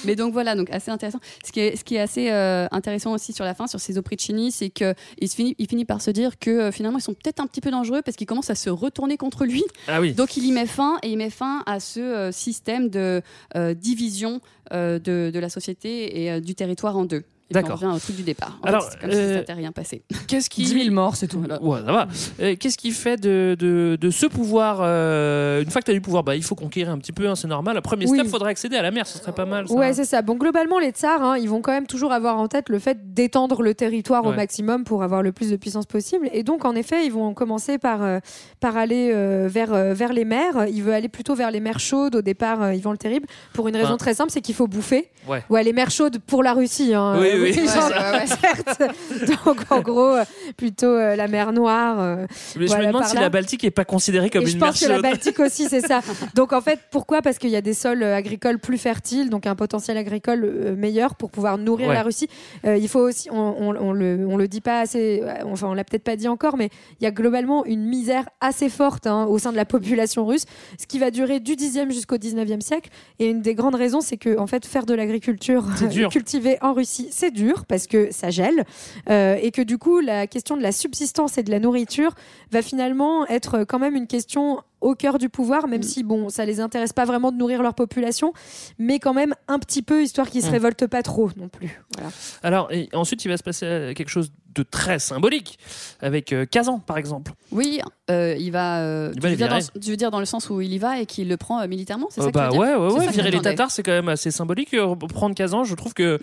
Mais donc voilà, donc assez intéressant. Ce qui est, ce qui est assez euh, intéressant aussi sur la fin, sur ces Opricini, c'est que il, se finit, il finit par se dire que euh, finalement ils sont peut-être un petit peu dangereux parce qu'ils commencent à se retourner contre lui. Ah oui. Donc il y met fin et il met fin à ce euh, système de euh, division euh, de, de la société et euh, du territoire en deux. D'accord. On revient au truc du départ. En Alors, fait, c'est comme si euh, ça n'était rien passé. *laughs* Qu'est-ce qui 10 000 morts, c'est tout. Ouais, ça va. Euh, Qu'est-ce qui fait de, de, de ce pouvoir euh, Une fois que tu as du pouvoir, bah, il faut conquérir un petit peu, hein, c'est normal. Le premier Oui. step, faudrait accéder à la mer, ce serait pas mal. Ça. Ouais, c'est ça. Bon, globalement, les tsars, hein, ils vont quand même toujours avoir en tête le fait d'étendre le territoire au maximum pour avoir le plus de puissance possible. Et donc, en effet, ils vont commencer par, euh, par aller euh, vers, euh, vers les mers. Ils veulent aller plutôt vers les mers chaudes au départ, euh, Yvan le Terrible, pour une raison très simple, c'est qu'il faut bouffer. Ouais. Ouais, les mers chaudes pour la Russie. Hein. Oui, Euh, oui. *laughs* genre, Ouais, certes. Donc, en gros, euh, plutôt euh, la mer Noire. euh, Mais je me demande si là. la Baltique est pas considérée comme et une je mer pense que la. Baltique *laughs* aussi, c'est ça. Donc en fait, pourquoi? Parce qu'il y a des sols agricoles plus fertiles, donc un potentiel agricole meilleur pour pouvoir nourrir Ouais. la Russie. Euh, il faut aussi, on, on, on le, on le dit pas assez, enfin on l'a peut-être pas dit encore, mais il y a globalement une misère assez forte hein, au sein de la population russe, ce qui va durer du 10e jusqu'au 19e siècle. Et une des grandes raisons, c'est que en fait, faire de l'agriculture *laughs* cultivée en Russie, c'est dur parce que ça gèle euh, et que du coup, la question de la subsistance et de la nourriture va finalement être quand même une question au cœur du pouvoir, même si bon, ça les intéresse pas vraiment de nourrir leur population, mais quand même un petit peu histoire qu'ils se Mm. révoltent pas trop non plus. Voilà. Alors, et ensuite, il va se passer euh, quelque chose de très symbolique avec euh, Kazan, par exemple. Oui, euh, il va. euh, Il tu, va veux dire dans, tu veux dire dans le sens où il y va et qu'il le prend euh, militairement C'est Euh, ça que tu bah veux dire ouais, ouais, C'est ouais. ça Virer les. Tatars, c'est quand même assez symbolique. Prendre Kazan, je trouve que.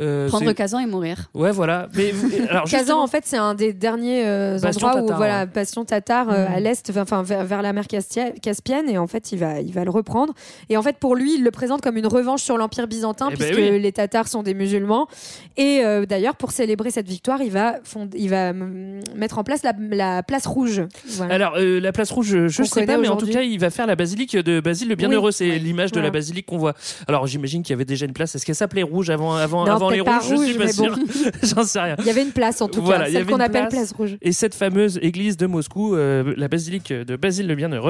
euh, Prendre Kazan et mourir. Ouais, voilà. Mais *laughs* alors, Kazan, en fait, c'est un des derniers euh, endroits où tatar, voilà, ouais. bastion tatar euh, Mm. à l'est, enfin vers, vers la mer Caspienne, et en fait, il va, il va le reprendre. Et en fait, pour lui, il le présente comme une revanche sur l'empire byzantin, Eh ben puisque oui. les Tatars sont des musulmans. Et euh, d'ailleurs, pour célébrer cette victoire, il va, fond- il va mm, mettre en place la, la place rouge. Voilà. Alors, euh, la place rouge, je- je sais pas, mais en tout cas, il va faire la basilique de Basile le Bienheureux. Oui. C'est l'image de la basilique qu'on voit. Alors, j'imagine qu'il y avait déjà une place. Est-ce qu'elle s'appelait rouge avant, avant, Non, avant les rouges? Je suis rouge, pas sûr. bon. *laughs* J'en sais rien. Il y avait une place en tout Voilà, cas, celle qu'on appelle place. place rouge. Et cette fameuse église de Moscou, euh, la basilique de Basile le Bienheureux,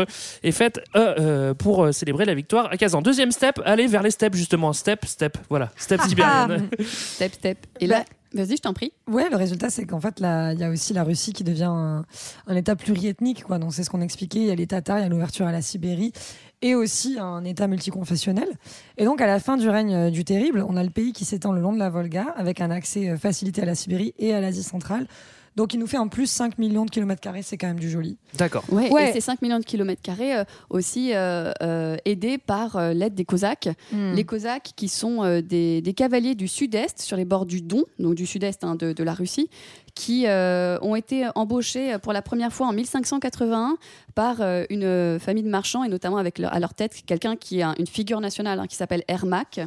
est faite euh, euh, pour euh, célébrer la victoire à Kazan. Deuxième step, aller vers les steppes justement. Step, step, voilà. Step *laughs* sibérienne. *laughs* Step, step. Et là, vas-y, je t'en prie. Ouais, le résultat, c'est qu'en fait, là, il y a aussi la Russie qui devient un, un État pluriethnique. Quoi. Donc, c'est ce qu'on expliquait. Il y a les Tatars, il y a l'ouverture à la Sibérie et aussi un État multiconfessionnel. Et donc, à la fin du règne du Terrible, on a le pays qui s'étend le long de la Volga avec un accès facilité à la Sibérie et à l'Asie centrale. Donc il nous fait en plus 5 millions de kilomètres carrés, c'est quand même du joli. D'accord. Ouais, Ouais. Et ces 5 millions de kilomètres carrés euh, aussi euh, euh, aidés par euh, l'aide des Cosaques. Hmm. Les Cosaques qui sont euh, des, des cavaliers du sud-est, sur les bords du Don, donc du sud-est hein, de, de la Russie, qui euh, ont été embauchés pour la première fois en 1581 par euh, une famille de marchands et notamment avec leur- à leur tête quelqu'un qui est un- une figure nationale hein, qui s'appelle Ermak,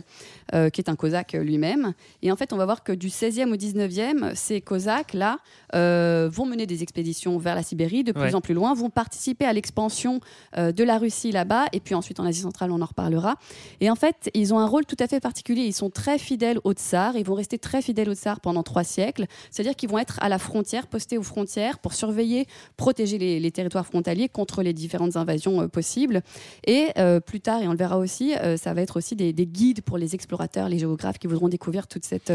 euh, qui est un Cosaque lui-même. Et en fait, on va voir que du 16e au 19e, ces Cosaques-là vont mener des expéditions vers la Sibérie de plus Ouais. en plus loin, vont participer à l'expansion de la Russie là-bas, et puis ensuite en Asie centrale, on en reparlera. Et en fait, ils ont un rôle tout à fait particulier. Ils sont très fidèles au tsar, ils vont rester très fidèles au tsar pendant trois siècles, c'est-à-dire qu'ils vont être à la frontière, postés aux frontières pour surveiller, protéger les, les territoires frontaliers contre les différentes invasions euh, possibles. Et euh, plus tard, et on le verra aussi, euh, ça va être aussi des, des guides pour les explorateurs, les géographes qui voudront découvrir toute cette,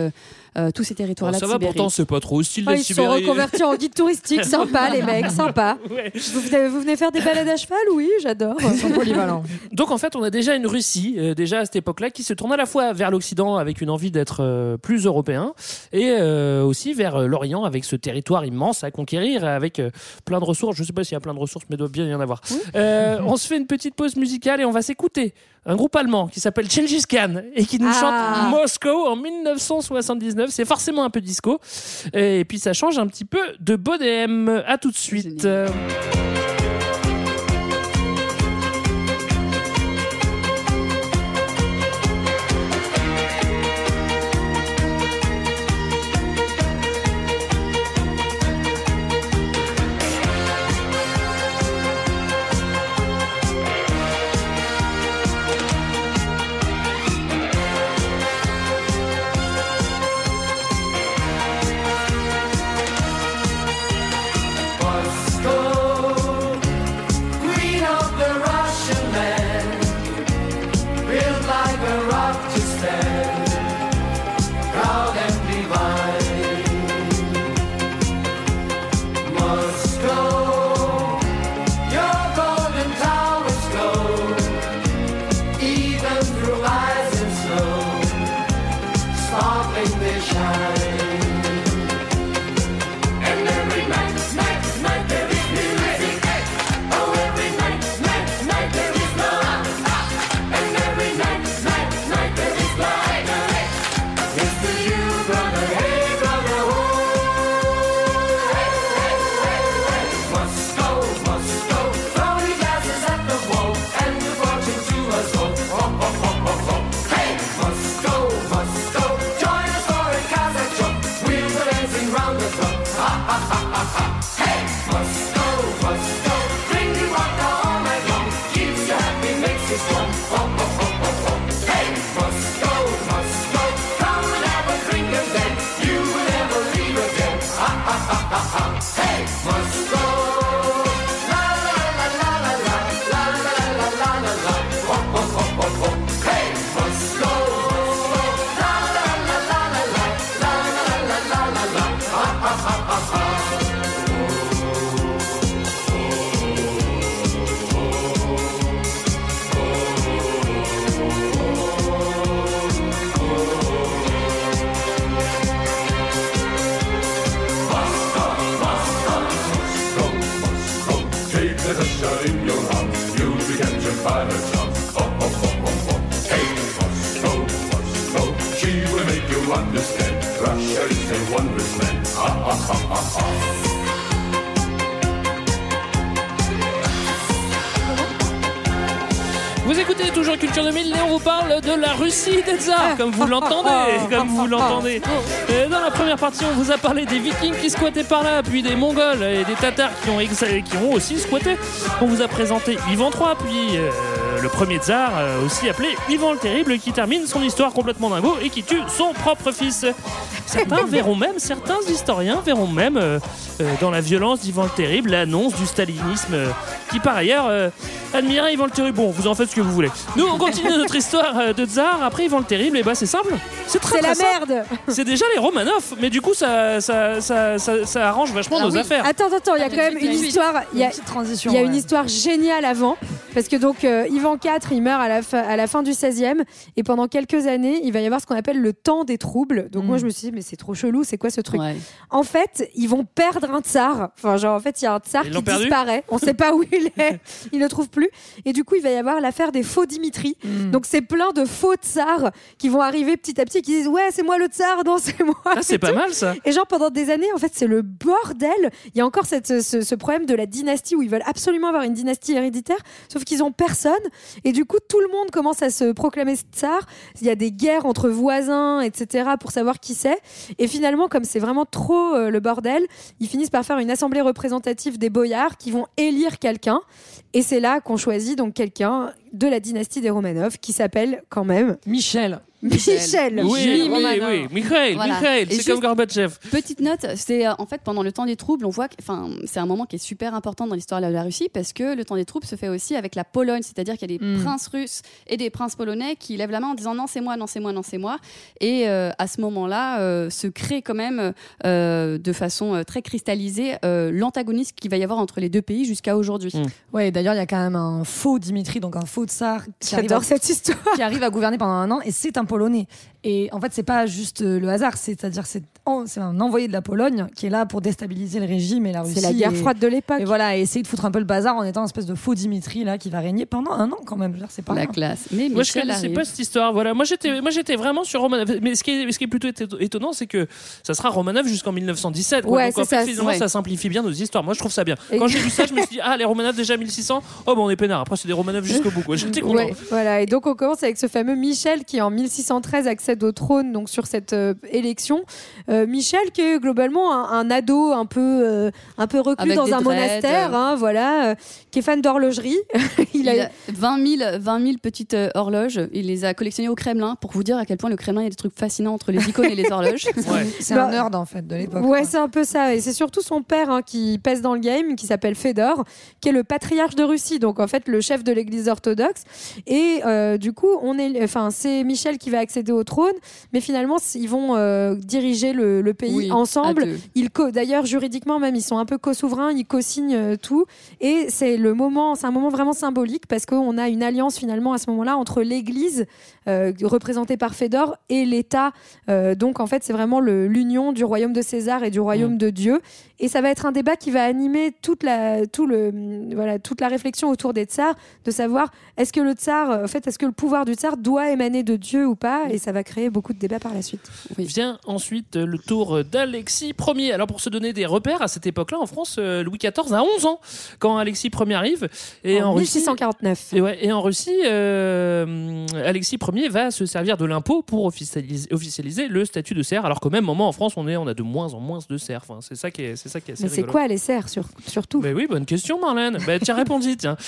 tous ces territoires-là. ça de va, Sibérie. pourtant, c'est pas trop hostile Oh, la ils sont Sibérie. reconvertis en guide touristique, *laughs* sympa les mecs, sympa. *laughs* Vous, venez, vous venez faire des balades à cheval? Oui, j'adore. Ils sont polyvalents. Donc en fait, on a déjà une Russie, euh, déjà à cette époque-là, qui se tourne à la fois vers l'Occident avec une envie d'être euh, plus européen, et euh, aussi vers euh, l'Orient avec ce territoire immense à conquérir, avec euh, plein de ressources. Je sais pas s'il y a plein de ressources, mais il doit bien y en avoir. Euh, on se fait une petite pause musicale et on va s'écouter un groupe allemand qui s'appelle Gengis Khan et qui nous Ah. chante Moscow en 1979. C'est forcément un peu disco. Et puis ça change un petit peu de Bodem. À tout de suite. Take the shot in your arm, you'll be captured by her charm. Oh, oh, oh, oh, oh. Hey, Moscow, Moscow, she will make you understand. Russia is a wondrous land. Ha, ha, ha, ha, ha. Vous écoutez toujours Culture 2000 et on vous parle de la Russie des tsars, comme vous l'entendez, *laughs* comme vous l'entendez. *laughs* Et Dans la première partie, on vous a parlé des Vikings qui squattaient par là, puis des Mongols et des Tatars qui ont, ex- qui ont aussi squatté. On vous a présenté Ivan III, puis euh, le premier tsar, euh, aussi appelé Ivan le Terrible, qui termine son histoire complètement dingo et qui tue son propre fils. Certains *laughs* verront même, certains historiens verront même euh, dans la violence d'Ivan le Terrible, l'annonce du stalinisme euh, qui par ailleurs euh, admirait Ivan le Terrible. Bon, vous en faites ce que vous voulez. Nous, on continue notre histoire euh, de tsar après Ivan le Terrible, et bah c'est simple, c'est très la merde. C'est déjà les Romanov, mais du coup ça, ça, ça, ça, ça arrange vachement Ah nos oui. affaires. Attends, attends, il y a quand même une histoire. Il y a, Petite transition. il y a une histoire géniale avant, parce que donc euh, Ivan IV, il meurt à la, fin, à la fin du 16e, et pendant quelques années, il va y avoir ce qu'on appelle le temps des troubles. Donc Mm. moi, je me suis dit, mais c'est trop chelou, c'est quoi ce truc? Ouais. En fait, ils vont perdre un tsar. Enfin, genre, en fait, il y a un tsar Ils qui l'ont perdu disparaît. On sait pas où il est. *laughs* Il ne trouve plus. Et du coup, il va y avoir l'affaire des faux Dimitri. Mm. Donc, c'est plein de faux tsars qui vont arriver petit à petit et qui disent, ouais, c'est moi le tsar, non, c'est moi. Ah, c'est et pas tout. mal ça. Et genre pendant des années, en fait, c'est le bordel. Il y a encore cette, ce, ce problème de la dynastie où ils veulent absolument avoir une dynastie héréditaire, sauf qu'ils ont personne. Et du coup, tout le monde commence à se proclamer tsar. Il y a des guerres entre voisins, etc., pour savoir qui c'est. Et finalement, comme c'est vraiment trop euh, le bordel, ils finissent par faire une assemblée représentative des boyards qui vont élire quelqu'un. Et c'est là qu'on choisit donc quelqu'un de la dynastie des Romanov qui s'appelle quand même Michel. Michel. Oui, oui, oui, Mikhail, Voilà. Mikhail, Et c'est comme Gorbatchev. Petite note, c'est euh, en fait pendant le temps des troubles, on voit que enfin, c'est un moment qui est super important dans l'histoire de la Russie parce que le temps des troubles se fait aussi avec la Pologne, c'est-à-dire qu'il y a des Mm. princes russes et des princes polonais qui lèvent la main en disant non, c'est moi, non, c'est moi, non, c'est moi. Et euh, à ce moment-là, euh, se crée quand même euh, de façon euh, très cristallisée euh, l'antagonisme qu'il va y avoir entre les deux pays jusqu'à aujourd'hui. Mm. Ouais, d'ailleurs, il y a quand même un faux Dimitri, donc un faux tsar qui arrive, à, cette histoire. qui arrive à gouverner pendant un an, et c'est un Polonais. Et en fait, c'est pas juste euh, le hasard, c'est-à-dire c'est en- c'est un envoyé de la Pologne qui est là pour déstabiliser le régime et la Russie. C'est la guerre et- froide de l'époque. Et voilà, et essayer de foutre un peu le bazar en étant un espèce de faux Dimitri là qui va régner pendant un an quand même. Je C'est pas La rien. classe. Mais Moi, je Michel connaissais arrive. pas cette histoire. Voilà, moi j'étais, moi j'étais vraiment sur Romanov. Mais ce qui est, ce qui est plutôt éto- étonnant, c'est que ça sera Romanov jusqu'en 1917. quoi. Ouais, Donc en c'est fait, ça, finalement, ça simplifie bien nos histoires. Moi, je trouve ça bien. Et- Quand j'ai vu ça, je me suis dit, ah, les Romanov déjà 1600. Oh, bon, on est peinard. Après, c'est des Romanov jusqu'au bout. quoi. J'étais content. Ouais, voilà. Et donc on commence avec ce fameux Michel qui en 1613 accède au trône donc sur cette euh, élection. Euh, Michel qui est globalement un, un ado un peu euh, un peu reclus Avec dans un dreads, monastère, euh. hein, voilà, euh, qui est fan d'horlogerie. il *laughs* Il a, a 20 000, 20 000 petites euh, horloges. Il les a collectionnées au Kremlin pour vous dire à quel point le Kremlin, il y a des trucs fascinants entre les icônes et les horloges. *laughs* Ouais. *laughs* C'est Bah, un nerd en fait de l'époque. Ouais, c'est un peu ça. Et c'est surtout son père hein, qui pèse dans le game, qui s'appelle Fédor, qui est le patriarche de Russie, donc en fait le chef de l'Église orthodoxe. Et euh, du coup, on est, enfin, c'est Michel qui va accéder au trône, mais finalement, ils vont euh, diriger le, le pays Oui, ensemble. Ils co- d'ailleurs juridiquement même, ils sont un peu co-souverains, ils co-signent euh, tout. Et c'est le moment, c'est un moment vraiment symbolique parce qu'on a une alliance finalement à ce moment-là entre l'Église euh, représentée par Fédor et l'État. Euh, donc en fait, c'est vraiment l'union du royaume de César et du royaume de Dieu. Et ça va être un débat qui va animer toute la, tout le, voilà, toute la réflexion autour des tsars, de savoir est-ce que le tsar, euh, en fait, est-ce que le pouvoir du tsar doit émaner de Dieu ou pas? Et ça va créer beaucoup de débats par la suite. Vient ensuite le tour d'Alexis Ier. Alors pour se donner des repères, à cette époque-là, en France, Louis XIV a 11 ans quand Alexis Ier arrive. Et en, en Russie, 1649. et, ouais, et en Russie, euh, Alexis Ier va se servir de l'impôt pour officialiser, officialiser le statut de serf. Alors qu'au même moment, en France, on, est, on a de moins en moins de serfs. Enfin, c'est ça qui est, c'est ça qui est assez Mais c'est quoi les serfs sur, surtout? Mais oui, bonne question, Marlène. Bah, tiens, répondis, tiens. *laughs*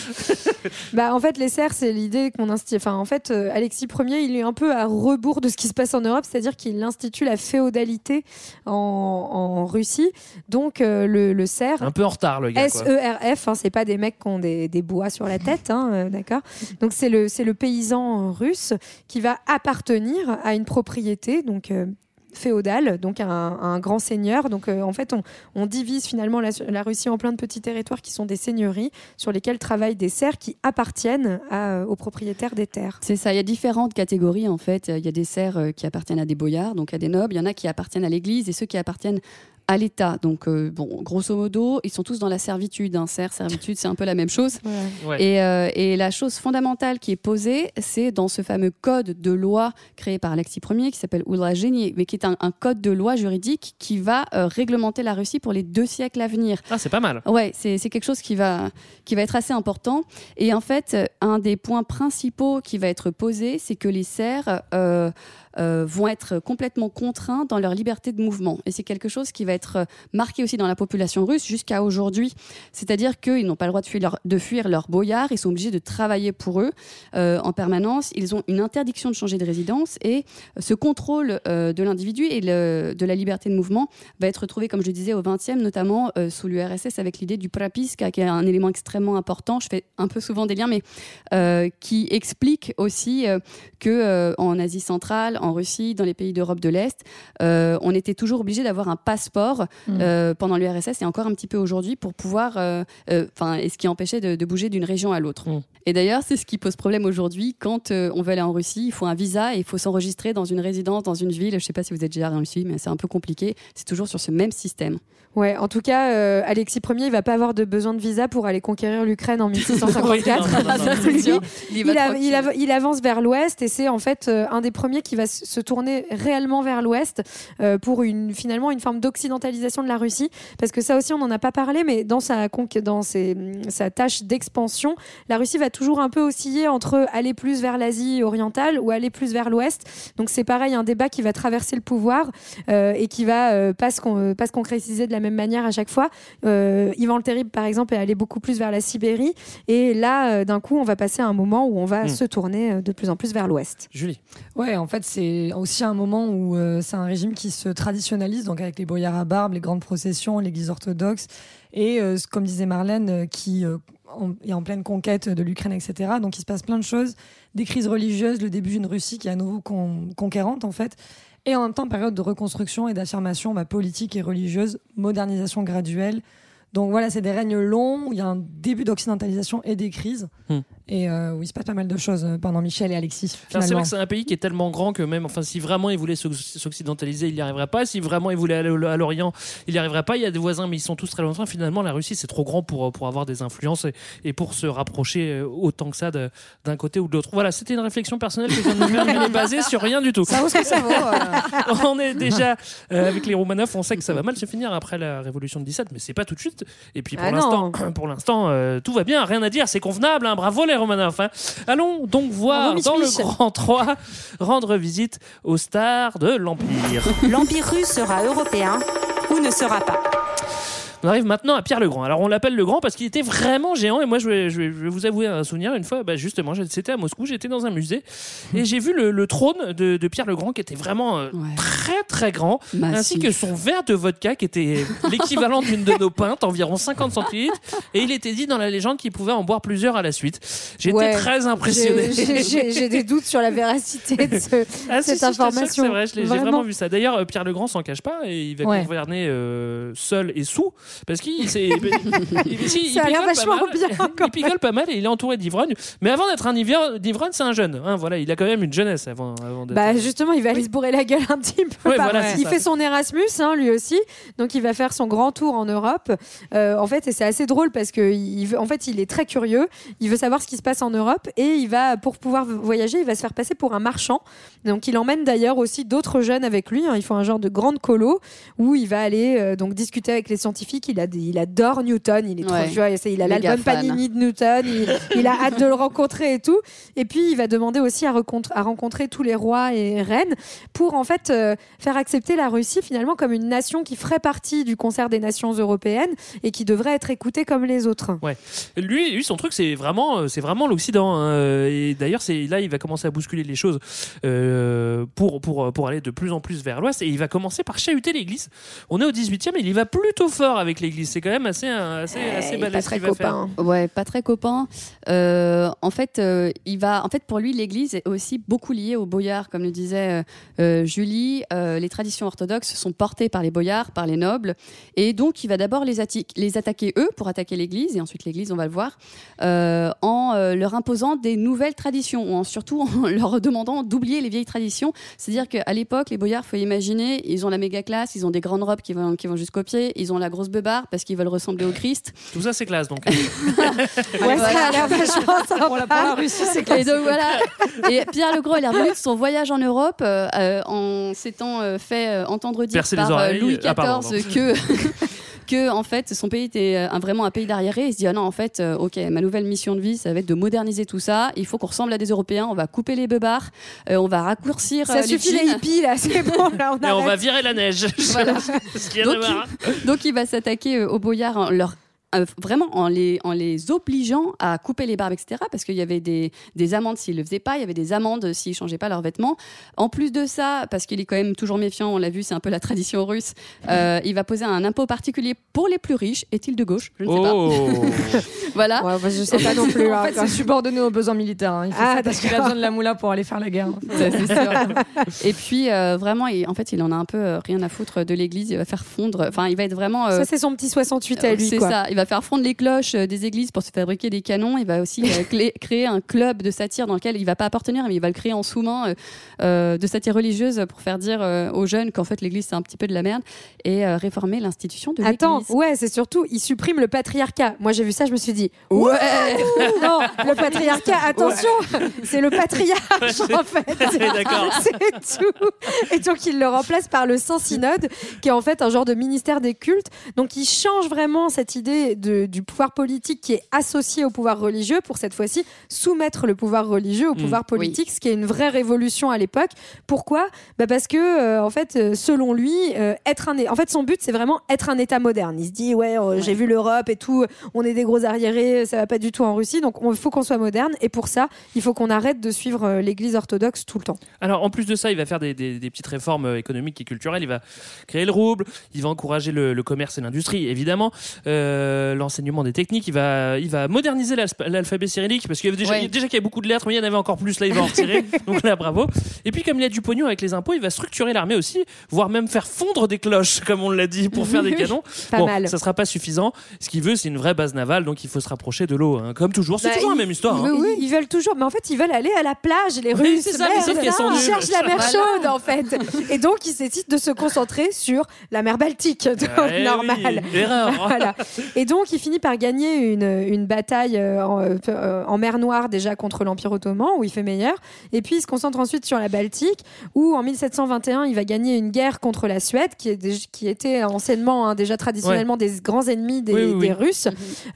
Bah, en fait, les serfs, c'est l'idée qu'on institue. Enfin, en fait, euh, Alexis Ier, il est un peu à rebours de ce qui se passe en Europe, c'est-à-dire qu'il institue la féodalité en, en Russie. Donc, euh, le, le serf. Un peu en retard, le gars. S-E-R-F, hein, c'est pas des mecs qui ont des, des bois sur la tête, hein, euh, d'accord? Donc c'est le, c'est le paysan russe qui va appartenir à une propriété, donc euh, féodale, donc à un, grand seigneur. Donc euh, en fait, on, divise finalement la, Russie en plein de petits territoires qui sont des seigneuries sur lesquels travaillent des serfs qui appartiennent euh, aux propriétaires des terres. C'est ça, il y a différentes catégories en fait. Il y a des serfs qui appartiennent à des boyards, donc à des nobles. Il y en a qui appartiennent à l'Église et ceux qui appartiennent à l'État. Donc, euh, bon, grosso modo, ils sont tous dans la servitude. Un serf, servitude, c'est un peu la même chose. Ouais. Et, euh, et la chose fondamentale qui est posée, c'est dans ce fameux code de loi créé par Alexis Ier, qui s'appelle Oulragenie, mais qui est un, un code de loi juridique qui va euh, réglementer la Russie pour les deux siècles à venir. Ah, c'est pas mal. Ouais, c'est c'est quelque chose qui va, qui va être assez important. Et en fait, un des points principaux qui va être posé, c'est que les serfs euh, vont être complètement contraints dans leur liberté de mouvement. Et c'est quelque chose qui va être euh, marqué aussi dans la population russe jusqu'à aujourd'hui. C'est-à-dire qu'ils n'ont pas le droit de fuir, leur, de fuir leur boyard, ils sont obligés de travailler pour eux euh, en permanence. Ils ont une interdiction de changer de résidence et ce contrôle de l'individu et de la liberté de mouvement va être retrouvé, comme je disais, au 20e, notamment sous l'URSS avec l'idée du prapiska, qui est un élément extrêmement important. Je fais un peu souvent des liens, mais qui explique aussi que en Asie centrale, en Russie, dans les pays d'Europe de l'Est, euh, on était toujours obligé d'avoir un passeport Mm. euh, pendant l'URSS et encore un petit peu aujourd'hui pour pouvoir, euh, enfin, et ce qui empêchait de, de bouger d'une région à l'autre. Et d'ailleurs, c'est ce qui pose problème aujourd'hui quand on veut aller en Russie, il faut un visa et il faut s'enregistrer dans une résidence, dans une ville. Je sais pas si vous êtes déjà en Russie, mais c'est un peu compliqué. C'est toujours sur ce même système. Ouais, en tout cas, euh, Alexis Ier, il va pas avoir de besoin de visa pour aller conquérir l'Ukraine en 1654. *laughs* Oui, non, non, non, non, Lui, *laughs* c'est sûr. Il avance vers l'ouest et c'est en fait euh, un des premiers qui va se tourner réellement vers l'ouest euh, pour une finalement une forme d'occidentalisation de la Russie. Parce que ça aussi, on n'en a pas parlé, mais dans sa dans ses- sa tâche d'expansion, la Russie va toujours un peu osciller entre aller plus vers l'Asie orientale ou aller plus vers l'ouest. Donc c'est pareil, un débat qui va traverser le pouvoir euh, et qui va euh, pas, se pas se concrétiser de la même manière à chaque fois. Euh, Ivan le Terrible, par exemple, est allé beaucoup plus vers la Sibérie. Et là, euh, d'un coup, on va passer à un moment où on va Mm. se tourner euh, de plus en plus vers l'ouest. Julie. Ouais, en fait, c'est aussi un moment où euh, c'est un régime qui se traditionnalise, donc avec les boyards à barbe, les grandes processions, l'église orthodoxe, et euh, comme disait Marlène, euh, qui euh, en- est en pleine conquête de l'Ukraine, etc. Donc il se passe plein de choses, des crises religieuses, le début d'une Russie qui est à nouveau con- conquérante, en fait, et en même temps, période de reconstruction et d'affirmation bah, politique et religieuse, modernisation graduelle. Donc voilà, c'est des règnes longs, il y a un début d'occidentalisation et des crises, Hmm. Et euh, où il se passe pas mal de choses euh, pendant Michel et Alexis. Enfin, c'est vrai que c'est un pays qui est tellement grand que même, enfin, si vraiment il voulait s'oc- s'occidentaliser, il n'y arriverait pas. Si vraiment il voulait aller à l'Orient, il n'y arriverait pas. Il y a des voisins, mais ils sont tous très lointains. Finalement, la Russie, c'est trop grand pour, pour avoir des influences et, et pour se rapprocher euh, autant que ça d'un côté ou de l'autre. Voilà, c'était une réflexion personnelle que je viens de faire, mais basée sur rien du tout. Ça vaut ce que ça vaut. euh. *laughs* on est déjà euh, avec les Romanov, on sait que ça va mal se finir après la révolution de 17, mais c'est pas tout de suite. Et puis pour Ah l'instant, *clears throat* tout va bien, rien à dire, c'est convenable, hein, bravo les Romanov. hein. Allons donc voir Bravo, dans le Grand 3 rendre visite aux stars de l'Empire. L'Empire russe sera européen ou ne sera pas. On arrive maintenant à Pierre le Grand. Alors on l'appelle le Grand parce qu'il était vraiment géant. Et moi je vais, je vais- je vais vous avouer un souvenir. Une fois, bah, justement, c'était à Moscou, j'étais dans un musée et j'ai vu le, le trône de, de Pierre le Grand qui était vraiment euh, très très grand, Massif. ainsi que son verre de vodka qui était l'équivalent d'une de nos pintes, environ 50 centilitres. Et il était dit dans la légende qu'il pouvait en boire plusieurs à la suite. J'étais Ouais. très impressionné. J'ai- des doutes sur la véracité de ce- Ah, cette si, information. C'est vrai, j'ai vraiment vu ça. D'ailleurs, euh, Pierre le Grand s'en cache pas et il va Ouais. gouverner euh, seul et sous parce qu'il s'est- il- si, *laughs* il picole pas vachement mal. bien, *laughs* Il picole pas mal et il est entouré d'ivrognes. Mais avant d'être un ivrogne, c'est un jeune. hein, voilà, il a quand même une jeunesse avant, avant. Bah justement, il va aller se bourrer la gueule un petit peu. Ouais, voilà, c'est il ça. fait son Erasmus, hein, lui aussi. Donc il va faire son grand tour en Europe. Euh, en fait, et c'est assez drôle parce que il veut, en fait, il est très curieux. Il veut savoir ce qui se passe en Europe et il va, pour pouvoir voyager, il va se faire passer pour un marchand. Donc il emmène d'ailleurs aussi d'autres jeunes avec lui. hein. Il faut un genre de grande colo où il va aller euh, donc discuter avec les scientifiques. Il a, des- il adore Newton. Il est trop, Ouais. tu vois, il a l'album. Panini de Newton. Il, il a hâte de le rencontrer et tout. Et puis il va demander aussi à, rencontr- à rencontrer tous les rois et reines pour en fait euh, faire accepter la Russie finalement comme une nation qui ferait partie du concert des nations européennes et qui devrait être écoutée comme les autres. Ouais. Lui, lui, son truc, c'est vraiment, euh, c'est vraiment l'Occident. hein. Et d'ailleurs, c'est là, il va commencer à bousculer les choses euh, pour, pour, pour aller de plus en plus vers l'Ouest. Et il va commencer par chahuter l'Église. On est au 18e, et il y va plutôt fort avec l'Église. C'est quand même assez, euh, assez, assez est balèze pas très faire. copain. Ouais, pas très copain. Euh, en fait, euh, il va. En fait, pour lui, l'Église est aussi beaucoup liée aux boyards, comme le disait euh, Julie. Euh, les traditions orthodoxes sont portées par les boyards, par les nobles, et donc il va d'abord les, les attaquer eux pour attaquer l'Église, et ensuite l'Église, on va le voir, euh, en euh, leur imposant des nouvelles traditions, ou en, surtout en *laughs* leur demandant d'oublier les vieilles traditions. C'est-à-dire qu'à l'époque, les boyards, faut imaginer, ils ont la méga classe, ils ont des grandes robes qui vont, qui vont jusqu'aux pieds, ils ont la grosse beubare parce qu'ils veulent ressembler au Christ. Tout ça, c'est classe. Donc. *laughs* Ouais, ça a l'air vachement sympa. Pour la, pour la Russie, c'est Et classe. donc voilà. Et Pierre le Gros, il est revenu de son voyage en Europe euh, euh, en s'étant euh, fait euh, entendre dire Percer par euh. Louis Ah, pardon, XIV que *laughs* que en fait son pays était euh, un- vraiment un pays d'arriéré. Il se dit ah non en fait euh, ok ma nouvelle mission de vie ça va être de moderniser tout ça. Il faut qu'on ressemble à des Européens. On va couper les beubards, euh, on va raccourcir. Ça euh, suffit les hippies là, c'est bon là, on Et on va virer la neige. *laughs* *laughs* Voilà. Ce qui a Donc, il va s'attaquer aux boyards en leur euh, vraiment en les, en les obligeant à couper les barbes, etc. Parce qu'il y avait des, des amendes s'ils le faisaient pas, il y avait des amendes s'ils changeaient pas leurs vêtements. En plus de ça, parce qu'il est quand même toujours méfiant, on l'a vu, c'est un peu la tradition russe, euh, il va poser un impôt particulier pour les plus riches. Est-il de gauche? Je ne sais Oh. pas. *laughs* voilà. Ouais, bah, je sais pas non plus. en hein, fait, c'est subordonné aux besoins militaires. hein. Il Ah, ça parce qu'il a besoin de la moula pour aller faire la guerre. Ça, c'est sûr. *laughs* Et puis euh, vraiment, il- en fait, il en a un peu rien à foutre de l'Église. Il va faire fondre. Enfin, il va être vraiment. euh, Ça, c'est son petit 68 à lui. C'est ça. Il va faire fondre les cloches euh, des églises pour se fabriquer des canons. Il va aussi euh, *laughs* créer un club de satire dans lequel il va pas appartenir, mais il va le créer en sous-main euh, de satire religieuse pour faire dire aux jeunes qu'en fait l'église c'est un petit peu de la merde et réformer l'institution de Attends, l'église. ouais, c'est surtout, il supprime le patriarcat. Moi, j'ai vu ça, je me suis dit, ouais, *laughs* non, le patriarcat, attention, c'est le patriarche, en fait. *laughs* C'est tout. Et donc, il le remplace par le Saint-Synode, qui est en fait un genre de ministère des cultes. Donc, il change vraiment cette idée de, du pouvoir politique qui est associé au pouvoir religieux pour cette fois-ci soumettre le pouvoir religieux au Mm, pouvoir politique, ce qui est une vraie révolution à l'époque. Pourquoi? Bah Parce que, euh, en fait, euh, selon lui, euh, être un, en fait, son but, c'est vraiment être un État moderne. Il se dit, ouais, euh, j'ai vu l'Europe et tout, on est des gros arriérés, ça va pas du tout en Russie, donc il faut qu'on soit moderne. Et pour ça, il faut qu'on arrête de suivre l'Église orthodoxe tout le temps. Alors, en plus de ça, il va faire des, des- des petites réformes économiques et culturelles. Il va créer le rouble, il va encourager le, le commerce et l'industrie, évidemment, euh, l'enseignement des techniques. Il va, il va moderniser l'alph- l'alphabet cyrillique parce qu'il y avait déjà, Ouais. déjà qu'il y avait beaucoup de lettres, mais il y en avait encore plus. Là, il va en retirer. *laughs* Donc là, bravo. Et puis, comme il y a du pognon avec les impôts, il va structurer l'armée aussi, voire même faire fondre des cloches, *laughs* comme on l'a dit, pour faire des *laughs* canons. Pas bon, mal. ça sera pas suffisant. Ce qu'il veut, c'est une vraie base navale, donc il faut se rapprocher de l'eau, hein. comme toujours. C'est Bah, toujours la même histoire. ils- hein. oui, Ils veulent toujours, mais en fait, ils veulent aller à la plage, les Russes. c'est ça, merde, Ils cherchent la mer chaude, en fait. Et donc, ils décident de se concentrer sur la mer Baltique. Donc, Eh normal. oui, erreur. Voilà. Et donc, il finit par gagner une, une bataille euh, en, euh, en mer Noire déjà contre l'Empire ottoman, où il fait meilleur. Et puis, il se concentre ensuite sur la Baltique, où en 1721, il va gagner une guerre contre la Suède, qui, est dé- qui était anciennement, hein, déjà traditionnellement, des grands ennemis des, Oui, oui, oui. des Russes.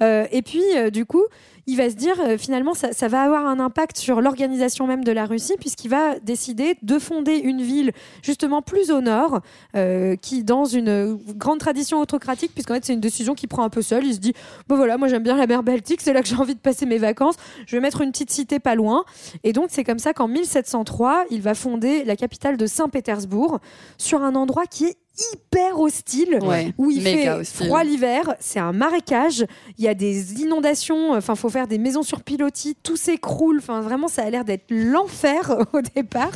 Euh, et puis, euh, du coup, il va se dire euh, finalement ça, ça va avoir un impact sur l'organisation même de la Russie puisqu'il va décider de fonder une ville justement plus au nord euh, qui dans une grande tradition autocratique puisqu'en fait c'est une décision qu'il prend un peu seul il se dit bon voilà moi j'aime bien la mer Baltique c'est là que j'ai envie de passer mes vacances. Je vais mettre une petite cité pas loin. Et donc c'est comme ça qu'en 1703 il va fonder la capitale de Saint-Pétersbourg sur un endroit qui est hyper hostile Ouais, où il fait hostile. froid l'hiver, c'est un marécage, il y a des inondations, enfin faut faire des maisons sur pilotis, tout s'écroule, enfin vraiment ça a l'air d'être l'enfer *laughs* au départ,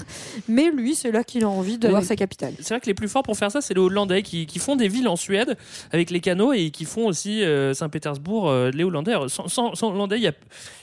mais lui c'est là qu'il a envie d'avoir Oui. sa capitale. C'est vrai que les plus forts pour faire ça, c'est les Hollandais qui, qui font des villes en Suède avec les canaux et qui font aussi euh, Saint-Pétersbourg, euh, les Hollandais. Alors, Sans, sans- sans Hollandais, il n'y a,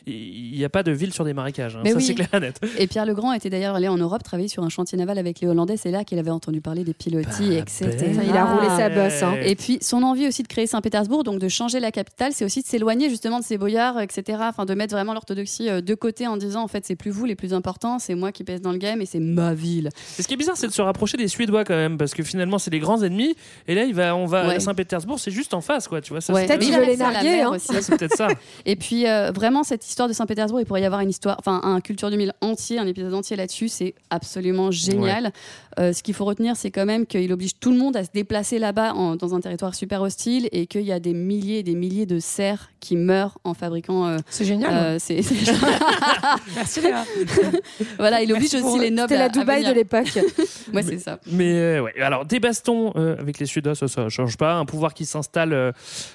il y a pas de ville sur des marécages. hein. Mais ça, oui. c'est clair et net. Et Pierre Legrand était d'ailleurs allé en Europe travailler sur un chantier naval avec les Hollandais. C'est là qu'il avait entendu parler des pilotis, etc. Il a roulé sa bosse. hein. Et puis son envie aussi de créer Saint-Pétersbourg, donc de changer la capitale, c'est aussi de s'éloigner justement de ces boyards, etc. Enfin de mettre vraiment l'orthodoxie euh, de côté en disant en fait c'est plus vous les plus importants, c'est moi qui pèse dans le game et c'est ma ville. Et ce qui est bizarre, c'est de se rapprocher des Suédois quand même, parce que finalement, c'est les grands ennemis. Et là, il va, on va Ouais. à Saint-Pétersbourg, c'est juste en face, quoi. Tu vois, ça, Ouais. c'est- Peut-être qu'il les narguer, hein. aussi. Ouais, c'est peut-être ça. *laughs* Et puis euh, vraiment cette histoire de Saint-Pétersbourg, il pourrait y avoir une histoire, enfin un culture du mille entier, un épisode entier là-dessus, c'est absolument génial. Euh, ce qu'il faut retenir, c'est quand même qu'il oblige tout le monde à se déplacer là-bas en- dans un territoire super hostile et qu'il y a des milliers et des milliers de cerfs qui meurent en fabriquant. euh, C'est génial. euh, c'est- c'est- *laughs* Merci Léa. *laughs* voilà, il oblige Merci aussi les nobles. C'était la à Dubaï venir. de l'époque. *laughs* Ouais, c'est ça. Mais euh, ouais, alors des bastons euh, avec les Suédois, ça, ça change pas. Un pouvoir qui s'installe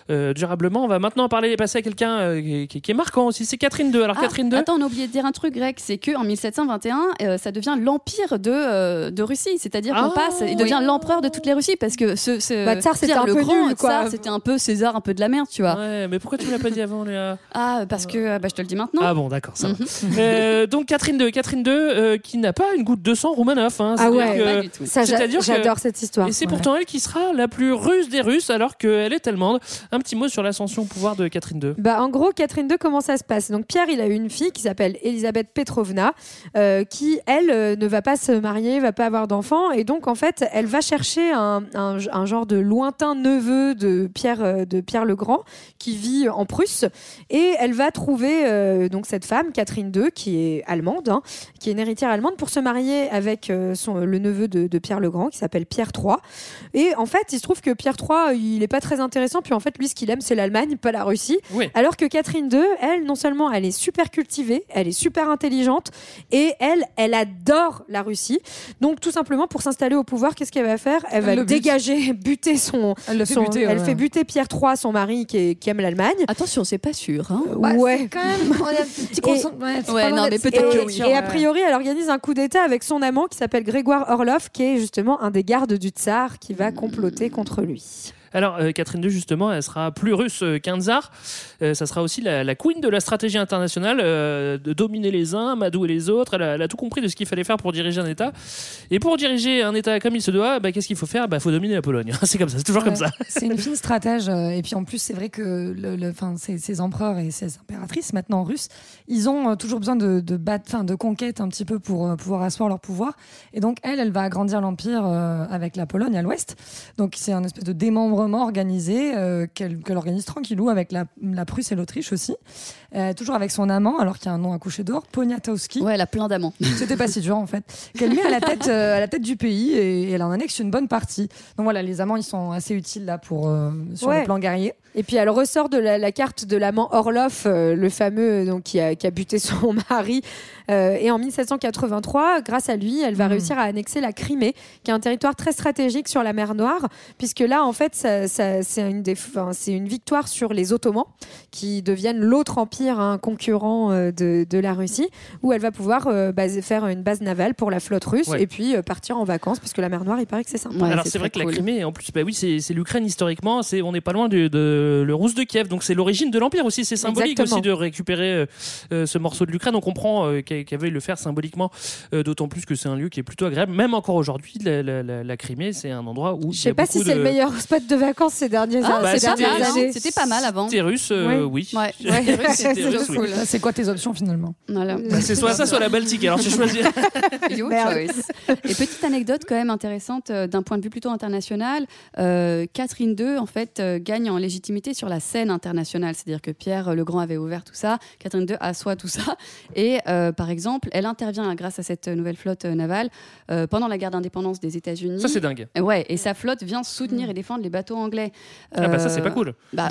durablement. On va maintenant parler, passer à quelqu'un euh, qui, est marquant aussi. C'est Catherine II. Alors Ah, Catherine II. Attends, on a oublié de dire un truc grec, c'est que en 1721, euh, ça devient l'empire de, euh, de Russie, c'est-à-dire qu'on Ah, passe, il devient l'empereur de toutes les Russies parce que ce, ce Bah, tsar, c'était un le peu Grand, nul, quoi. tsar, c'était un peu César, un peu de la merde, tu vois. Ouais, mais pourquoi tu me l'as pas dit avant, Léa? Ah, parce que euh, bah, je te le dis maintenant. Ah bon, d'accord, ça va. Mhm. *laughs* Euh, donc Catherine II, Catherine II euh, qui n'a pas une goutte de sang Romanov. hein. Ah C'est-à-dire ouais, que- pas du tout. Ça, j'a- C'est-à-dire que- j'adore cette histoire. Et c'est Ouais. pourtant elle qui sera la plus russe des Russes alors qu'elle est allemande. Un petit mot sur l'ascension au pouvoir de Catherine II. Bah, en gros, Catherine II, comment ça se passe? Donc, Pierre, il a eu une fille qui s'appelle Elisabeth Petrovna, euh, qui, elle, euh, ne va pas se marier, va pas avoir Et donc, en fait, elle va chercher un, un, genre de lointain neveu de Pierre, euh, de Pierre le Grand qui vit en Prusse. Et elle va trouver euh, donc cette femme, Catherine II, qui est allemande, hein, qui est une héritière allemande, pour se marier avec euh, son, le neveu de, de Pierre le Grand, qui s'appelle Pierre III. Et en fait, il se trouve que Pierre III, il n'est pas très intéressant. Puis en fait, lui, ce qu'il aime, c'est l'Allemagne, pas la Russie. Oui. Alors que Catherine II, elle, non seulement elle est super cultivée, elle est super intelligente, et elle, elle adore la Russie. Donc tout simplement pour s'installer au pouvoir, qu'est-ce qu'elle va faire? Elle va dégager, *laughs* buter son. Elle le fait son- buter, elle ouais. fait buter Pierre III, son mari, qui, est- qui aime l'Allemagne. Attention, c'est pas sûr. Hein. Ouais. Ouais, quand même. On a un petit Et- consent- ouais, non, mais Et, oui. et a priori, elle organise un coup d'État avec son amant qui s'appelle Grégoire Orlov, qui est justement un des gardes du tsar qui va comploter contre lui. Alors, euh, Catherine II, justement, elle sera plus russe euh, qu'un tsar. Euh, ça sera aussi la, la queen de la stratégie internationale, euh, de dominer les uns, amadouer les autres. Elle a, elle a tout compris de ce qu'il fallait faire pour diriger un État. Et pour diriger un État comme il se doit, bah, qu'est-ce qu'il faut faire? Il faut dominer la Pologne. *laughs* c'est comme ça, c'est toujours comme ça. *laughs* C'est une fine stratège. Et puis en plus, c'est vrai que le, le- enfin, ces, ces empereurs et ces impératrices, maintenant russes, ils ont toujours besoin de, de, enfin, de conquêtes un petit peu pour pouvoir asseoir leur pouvoir. Et donc, elle, elle va agrandir l'empire avec la Pologne à l'ouest. Donc, c'est un espèce de démembrement organisé euh, qu'elle qu'elle organise tranquillou avec la, la Prusse et l'Autriche aussi. Euh, toujours avec son amant, alors qu'il y a un nom à coucher d'or, Poniatowski. Ouais, elle a plein d'amants. *laughs* C'était pas si dur en fait. Qu'elle met à la tête, euh, à la tête du pays et, elle en annexe une bonne partie. Donc voilà, les amants ils sont assez utiles là pour euh, sur Ouais. le plan guerrier. Et puis elle ressort de la, la carte de l'amant Orlov, euh, le fameux donc, qui, a, qui a buté son *laughs* mari. Euh, et en 1783, grâce à lui, elle va réussir à annexer la Crimée, qui est un territoire très stratégique sur la mer Noire, puisque là, en fait, ça, ça- c'est une, des- enfin, c'est une victoire sur les Ottomans, qui deviennent l'autre empire hein, concurrent euh, de, de la Russie, où elle va pouvoir euh, faire une base navale pour la flotte russe Ouais. et puis euh, partir en vacances, parce que la mer Noire, il paraît que c'est sympa. Alors c'est vrai que la Crimée, en plus, bah oui, c'est c'est l'Ukraine historiquement. C'est on n'est pas loin de, de le Rousse de Kiev, donc c'est l'origine de l'empire aussi. C'est symbolique Exactement. aussi de récupérer euh, euh, ce morceau de l'Ukraine. On comprend euh, qu'elle veuille le faire symboliquement, euh, d'autant plus que c'est un lieu qui est plutôt agréable. Même encore aujourd'hui, la, la- la- la Crimée, c'est un endroit où Je sais pas si c'est le meilleur spot de vacances ces dernières Ah, Bah, pas c'était- pas mal avant. C'était russe, euh, oui. Ouais. *laughs* *laughs* Oui. Là, C'est quoi tes options finalement? Voilà. Bah, c'est soit ça, soit la Baltique. Alors tu choisis. *laughs* Your Merde. choice. Et petite anecdote quand même intéressante d'un point de vue plutôt international, euh, Catherine II en fait euh, gagne en légitimité sur la scène internationale, c'est-à-dire que Pierre le Grand avait ouvert tout ça, Catherine II assoit tout ça, et euh, par exemple, elle intervient grâce à cette nouvelle flotte euh, navale euh, pendant la guerre d'indépendance des États-Unis. Ça, c'est dingue. Ouais, et sa flotte vient soutenir et défendre les bateaux anglais. Ah bah ça, c'est Euh, pas cool. bah,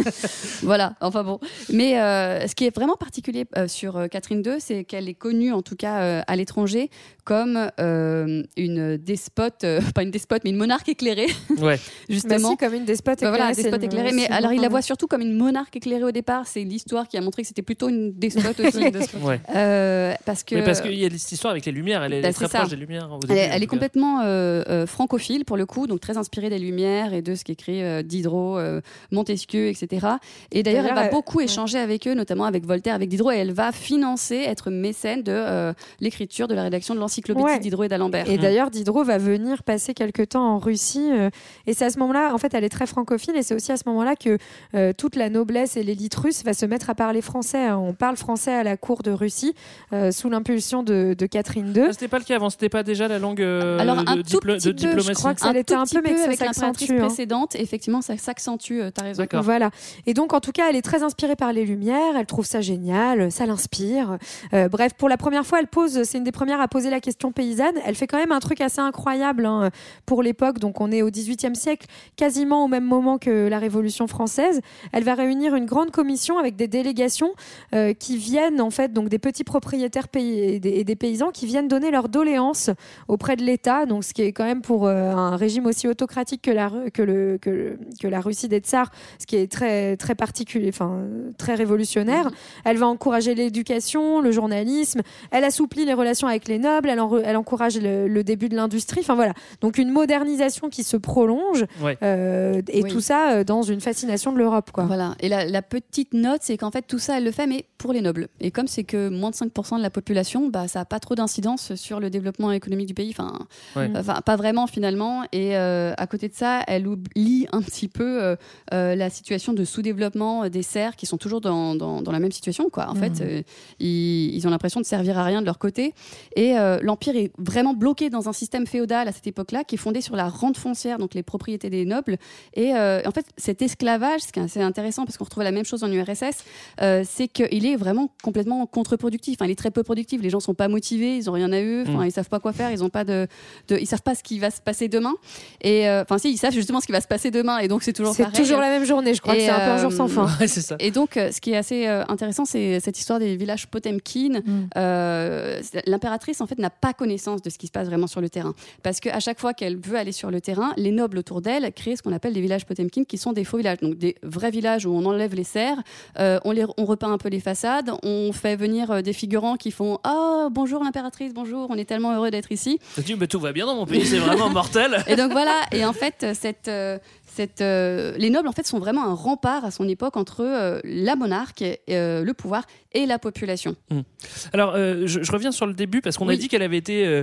*laughs* voilà, enfin bon. Mais euh, ce qui est vraiment particulier euh, sur euh, Catherine II, c'est qu'elle est connue, en tout cas euh, à l'étranger, comme euh, une despote, euh, *laughs* pas une despote, mais une monarque éclairée, Ouais. *laughs* justement. Bah si, comme une despote Bah éclairée. voilà, despote éclairée. Mais alors, il la voit surtout comme une monarque éclairée au départ. C'est l'histoire qui a montré que c'était plutôt une despote *laughs* aussi. Ouais. Euh, parce que. Mais parce qu'il y a cette histoire avec les lumières. Elle est Bah, très ça. proche des lumières. au Elle, début, est- elle complètement euh, euh, francophile pour le coup, donc très inspirée des Lumières et de ce qu'écrit euh, Diderot, euh, Montesquieu, etc. Et d'ailleurs, elle va elle- beaucoup échanger avec eux, notamment avec Voltaire, avec Diderot, et elle va financer, être mécène de euh, l'écriture, de la rédaction de l'encyclopédie Ouais. Diderot et d'Alembert. Et d'ailleurs, Diderot va venir passer quelque temps en Russie. euh, et c'est à ce moment-là, en fait, elle est très francophile. Et c'est aussi à ce moment-là que euh, toute la noblesse et l'élite russe va se mettre à parler français. hein. On parle français à la cour de Russie euh, sous l'impulsion de, de Catherine II. Ah, C'était pas le cas avant. C'était pas déjà la langue euh, Alors, un de, tout petit de peu, diplomatie. je crois que ça l'était un peu, mais que avec l'impératrice hein. précédente, effectivement, ça s'accentue, euh, t'as raison. D'accord. Voilà. Et donc, en tout cas, elle est très inspirée par les Lumières. Elle trouve ça génial. Ça l'inspire. Euh, bref, pour la première fois, elle pose. C'est une des premières à poser la question paysanne. Elle fait quand même un truc assez incroyable hein, pour l'époque. Donc, on est au XVIIIe siècle, quasiment au même moment que la Révolution française. Elle va réunir une grande commission avec des délégations euh, qui viennent, en fait, donc des petits propriétaires pays et des, et des paysans qui viennent donner leur doléance auprès de l'État. Donc, ce qui est quand même pour euh, un régime aussi autocratique que la, que le, que, le- que la Russie des tsars, ce qui est très, très particulier, enfin, très révolutionnaire. Mhm. Elle va encourager l'éducation, le journalisme. Elle assouplit les relations avec les nobles. Elle, en- elle encourage le, le début de l'industrie. Enfin, voilà. Donc, une modernisation qui se prolonge. Ouais. euh, et Oui. tout ça euh, dans une fascination de l'Europe, quoi. Voilà. Et la, la petite note, c'est qu'en fait, tout ça, elle le fait, mais pour les nobles. Et comme c'est que moins de 5% de la population, bah, ça n'a pas trop d'incidence sur le développement économique du pays. Enfin, Ouais. enfin pas vraiment finalement. Et euh, à côté de ça, elle oublie un petit peu euh, euh, la situation de sous-développement des serfs qui sont toujours dans, dans, dans la même situation. Quoi. En Mhm. fait, euh, ils, ils ont l'impression de servir à rien de leur côté. Et euh, l'empire est vraiment bloqué dans un système féodal à cette époque-là, qui est fondé sur la rente foncière, donc les propriétés des nobles. Et euh, en fait, cet esclavage, ce qui est assez intéressant, parce qu'on retrouve la même chose en URSS, euh, c'est qu'il est vraiment complètement contre-productif. Enfin, il est très peu productif. Les gens sont pas motivés, ils ont rien à eux. Enfin, Mm. ils savent pas quoi faire. Ils ont pas de, de- ils savent pas ce qui va se passer demain. Et euh, enfin, si, ils savent justement ce qui va se passer demain. Et donc, c'est toujours C'est toujours la même journée, je crois que c'est un peu un jour sans fin. Ouais, c'est ça. Et donc, euh, ce qui est assez euh, intéressant, c'est cette histoire des villages Potemkin. Mm. Euh, L'impératrice, en fait, n'a pas connaissance de ce qui se passe vraiment sur le terrain. Parce qu'à chaque fois qu'elle veut aller sur le terrain, les nobles autour d'elle créent ce qu'on appelle des villages Potemkin, qui sont des faux villages. Donc, des vrais villages où on enlève les serres, euh, on, les, on repeint un peu les façades, on fait venir euh, des figurants qui font Ah, bonjour l'impératrice, bonjour, on est tellement heureux d'être ici. Tu dis, mais tout va bien dans mon pays, c'est vraiment mortel. Et donc voilà, et en fait, cette, euh, cette, euh, les nobles en fait sont vraiment un rempart à son époque entre euh, la monarque, euh, le pouvoir et la population. Hmm. Alors, je, je reviens sur le début parce qu'on a dit qu'elle avait été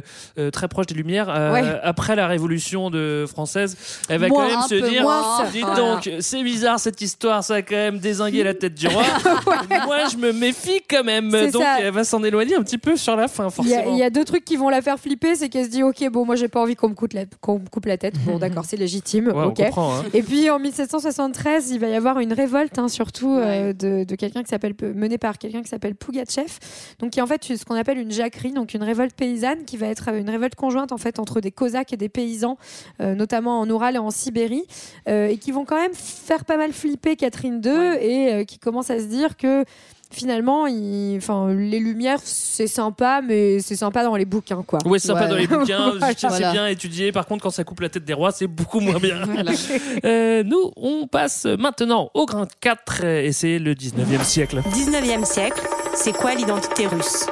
très proche des Lumières Ouais. après la Révolution de française. Elle va Moins, quand même se dire moins. dites Voilà. donc, c'est bizarre cette histoire, ça a quand même désingué la tête du roi. *laughs* Moi, je me méfie quand même. Donc, ça. elle va s'en éloigner un petit peu sur la fin, Il y, a, forcément. il y a deux trucs qui vont la faire flipper, c'est qu'elle se dit ok bon moi j'ai pas envie qu'on me coupe la, qu'on me coupe la tête. Bon *laughs* d'accord c'est légitime. Ouais, on comprend, hein. Et puis en 1773 il va y avoir une révolte hein, surtout euh, de, de quelqu'un qui s'appelle menée par quelqu'un qui s'appelle Pougatchev, donc qui est en fait ce qu'on appelle une jacquerie, donc une révolte paysanne qui va être euh, une révolte conjointe en fait entre des Cosaques et des paysans, euh, notamment en Oural et en Sibérie, euh, et qui vont quand même faire pas mal flipper Catherine II et euh, qui commence à se dire que finalement, il- enfin, les lumières, c'est sympa, mais c'est sympa dans les bouquins, quoi. Ouais, c'est sympa Ouais. dans les bouquins, *laughs* Voilà. c'est bien étudié. Par contre, quand ça coupe la tête des rois, c'est beaucoup moins bien. *laughs* Euh, nous, on passe maintenant au grain 4 et c'est le 19e siècle. 19e siècle, c'est quoi l'identité russe?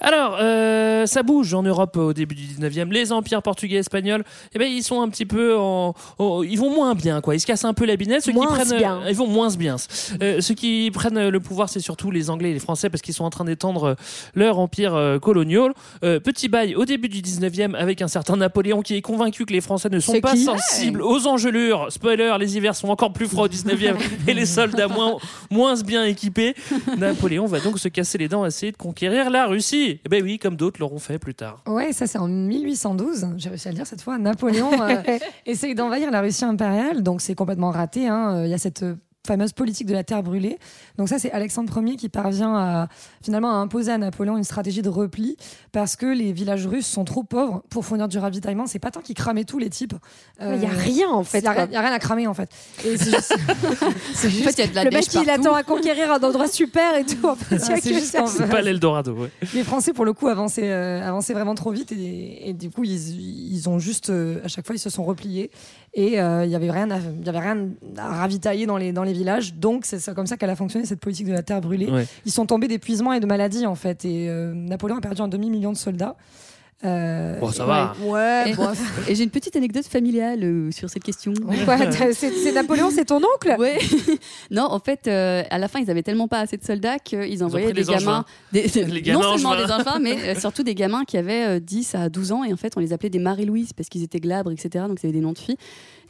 Alors, euh, ça bouge en Europe au début du 19e. Les empires portugais et espagnols, eh ben, ils sont un petit peu en, en- Ils vont moins bien, quoi. Ils se cassent un peu la binette. Ceux Moins qui prennent, bien. euh, Ils vont moins bien. Euh, ceux qui prennent le pouvoir, c'est surtout les Anglais et les Français parce qu'ils sont en train d'étendre leur empire colonial. Euh, petit bail au début du 19e avec un certain Napoléon qui est convaincu que les Français ne sont pas sensibles aux engelures. Spoiler, les hivers sont encore plus froids au 19e *laughs* et les soldats moins, moins bien équipés. Napoléon va donc se casser les dents à essayer de conquérir la Russie. Eh ben oui, comme d'autres l'auront fait plus tard. Ouais, ça c'est en 1812, j'ai réussi à le dire cette fois. Napoléon euh, *laughs* essaye d'envahir la Russie impériale, donc c'est complètement raté. hein. Euh, Il y a cette euh, fameuse politique de la terre brûlée. Donc ça c'est Alexandre Ier qui parvient à finalement à imposer à Napoléon une stratégie de repli parce que les villages russes sont trop pauvres pour fournir du ravitaillement. C'est pas tant qu'ils cramaient tous les types. Euh, Il y a rien, en fait, Il y a, rien- il a à cramer en fait. Et c'est juste- *laughs* c'est En juste- fait, il y a de la le mec, il partout. attend à conquérir un endroit super et tout. En fait, il y a c'est pas l'Eldorado, ouais. les Français, pour le coup, avançaient, euh, avançaient vraiment trop vite et, et du coup, ils, ils ont juste, euh, à chaque fois, ils se sont repliés et euh, il y avait rien, à, il y avait rien à ravitailler dans les dans les villages. Donc c'est comme ça qu'elle a fonctionné cette politique de la terre brûlée. Ouais. Ils sont tombés d'épuisement et de maladie en fait. Et euh, Napoléon a perdu un demi million de soldats. Euh, Bon, ça va. Ouais, Et, *laughs* et j'ai une petite anecdote familiale euh, sur cette question. Ouais, t'as- c'est c'est Napoléon, c'est ton oncle? Ouais. *laughs* non, en fait, euh, à la fin, ils avaient tellement pas assez de soldats qu'ils envoyaient des gamins, des, *laughs* Les gamins non seulement des enfants, mais euh, surtout des gamins qui avaient euh, 10 à 12 ans et en fait, on les appelait des Marie-Louise parce qu'ils étaient glabres, etc. Donc, c'était des noms de filles.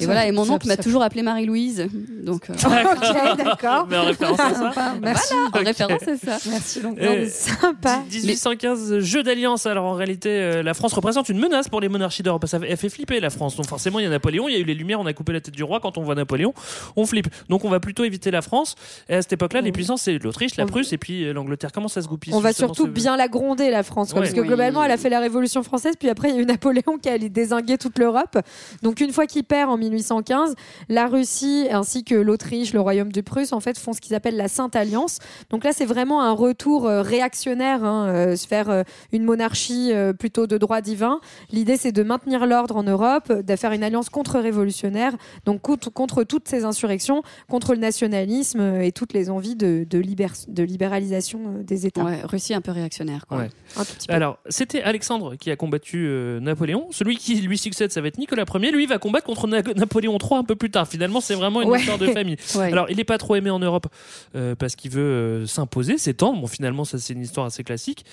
Et Ça- voilà, et mon ça- oncle m'a ça- toujours appelé Marie-Louise. Donc, euh, Ok, d'accord. Mais en référence à ça. Sympa, merci. en référence à ça. Merci. Donc, Sympa. 1815, jeu d'alliance. Alors en réalité, euh, la France représente une menace pour les monarchies d'Europe. Ça fait- elle fait flipper la France. Donc forcément, il y a Napoléon, il y a eu les Lumières, on a coupé la tête du roi. Quand on voit Napoléon, on flippe. Donc on va plutôt éviter la France. Et à cette époque-là, les puissances, c'est l'Autriche, la Prusse et puis euh, l'Angleterre. Comment ça se goupille On va surtout ce- bien la gronder, la France, quoi, Ouais. parce que globalement, elle a fait la Révolution française, puis après, il y a eu Napoléon qui allait désinguer toute l'Europe. Donc, une fois qu'il perd en 1815, la Russie ainsi que l'Autriche, le Royaume de Prusse, en fait, font ce qu'ils appellent la Sainte Alliance. Donc là, c'est vraiment un retour euh, réactionnaire, hein, euh, se faire euh, une monarchie plutôt de droit divin. L'idée, c'est de maintenir l'ordre en Europe, de faire une alliance contre-révolutionnaire, donc contre, contre toutes ces insurrections, contre le nationalisme et toutes les envies de, de, libér- de libéralisation euh, des États. Ouais, Russie un peu réactionnaire. Quoi. Ouais. Un tout petit peu. Alors, c'était Alexandre qui a combattu euh, Napoléon. Celui qui lui succède, ça va être Nicolas Ier. Lui, il va combattre contre Na- Napoléon III un peu plus tard. Finalement, c'est vraiment une Ouais. histoire de *laughs* famille. Ouais. Alors, il n'est pas trop aimé en Europe euh, parce qu'il veut euh, s'imposer, s'étendre. Bon, finalement, ça, c'est une histoire assez classique.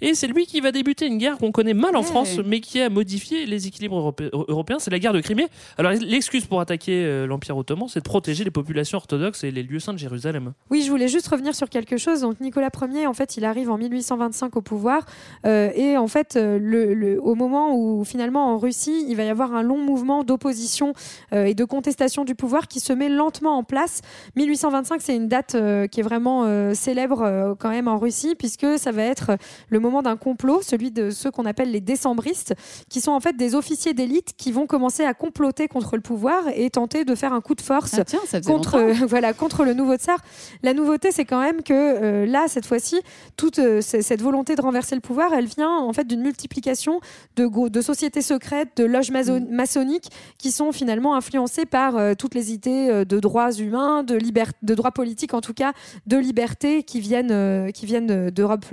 Et c'est lui qui va débuter une guerre qu'on connaît mal en Ouais. France, mais qui a modifié les équilibres europé- européens. C'est la guerre de Crimée. Alors, l'excuse pour attaquer euh, l'Empire ottoman, c'est de protéger les populations orthodoxes et les lieux saints de Jérusalem. Oui, je voulais juste revenir sur quelque chose. Donc Nicolas Ier, en fait, il arrive en 1825 au pouvoir euh, et en fait, euh, le, le- au moment où finalement en Russie, il va y avoir un long mouvement d'opposition euh, et de contestation du pouvoir qui se met lentement en place. 1825, c'est une date euh, qui est vraiment euh, célèbre euh, quand même en Russie puisque ça va être le moment d'un complot, celui de ceux qu'on appelle les décembristes, qui sont en fait des officiers d'élite qui vont commencer à comploter contre le pouvoir et tenter de faire un coup de force Ah tiens, contre *laughs* voilà contre le nouveau tsar. La nouveauté, c'est quand même que euh, là, cette fois-ci, toute euh, cette volonté de renverser le pouvoir, elle vient en fait d'une multiplication de, de sociétés secrètes, de loges maso- maçonniques qui sont finalement influencées par euh, toutes les idées de droits humains, de, de droits politiques en tout cas, de liberté qui viennent, qui viennent d'Europe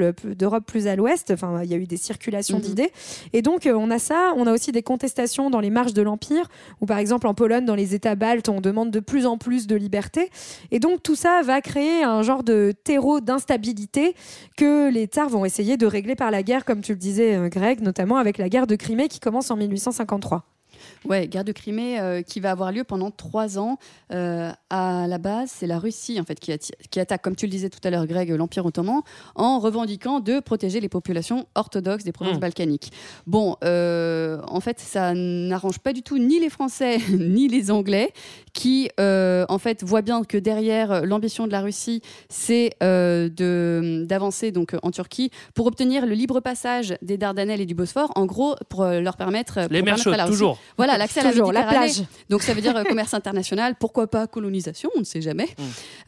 plus à l'ouest. Enfin, il y a eu des circulations Mhm. Et donc, euh, on a ça. On a aussi des contestations dans les marches de l'Empire, où par exemple en Pologne, dans les États baltes, on demande de plus en plus de liberté. Et donc, tout ça va créer un genre de terreau d'instabilité que les tsars vont essayer de régler par la guerre, comme tu le disais, euh, Greg, notamment avec la guerre de Crimée qui commence en 1853. Ouais, guerre de Crimée euh, qui va avoir lieu pendant trois ans. Euh, à la base, c'est la Russie en fait qui, attaque, comme tu le disais tout à l'heure, Greg, l'Empire ottoman, en revendiquant de protéger les populations orthodoxes des provinces Mm. balkaniques. Bon, euh, en fait, ça n'arrange pas du tout ni les Français *laughs* ni les Anglais, qui en fait voient bien que derrière l'ambition de la Russie, c'est d'avancer donc en Turquie pour obtenir le libre passage des Dardanelles et du Bosphore. En gros, pour leur permettre Les pour permettre à la chaudes, Russie- toujours. Voilà, l'accès à la Toujours, la Méditerranée. plage. *laughs* Donc ça veut dire euh, commerce international, pourquoi pas colonisation, on ne sait jamais.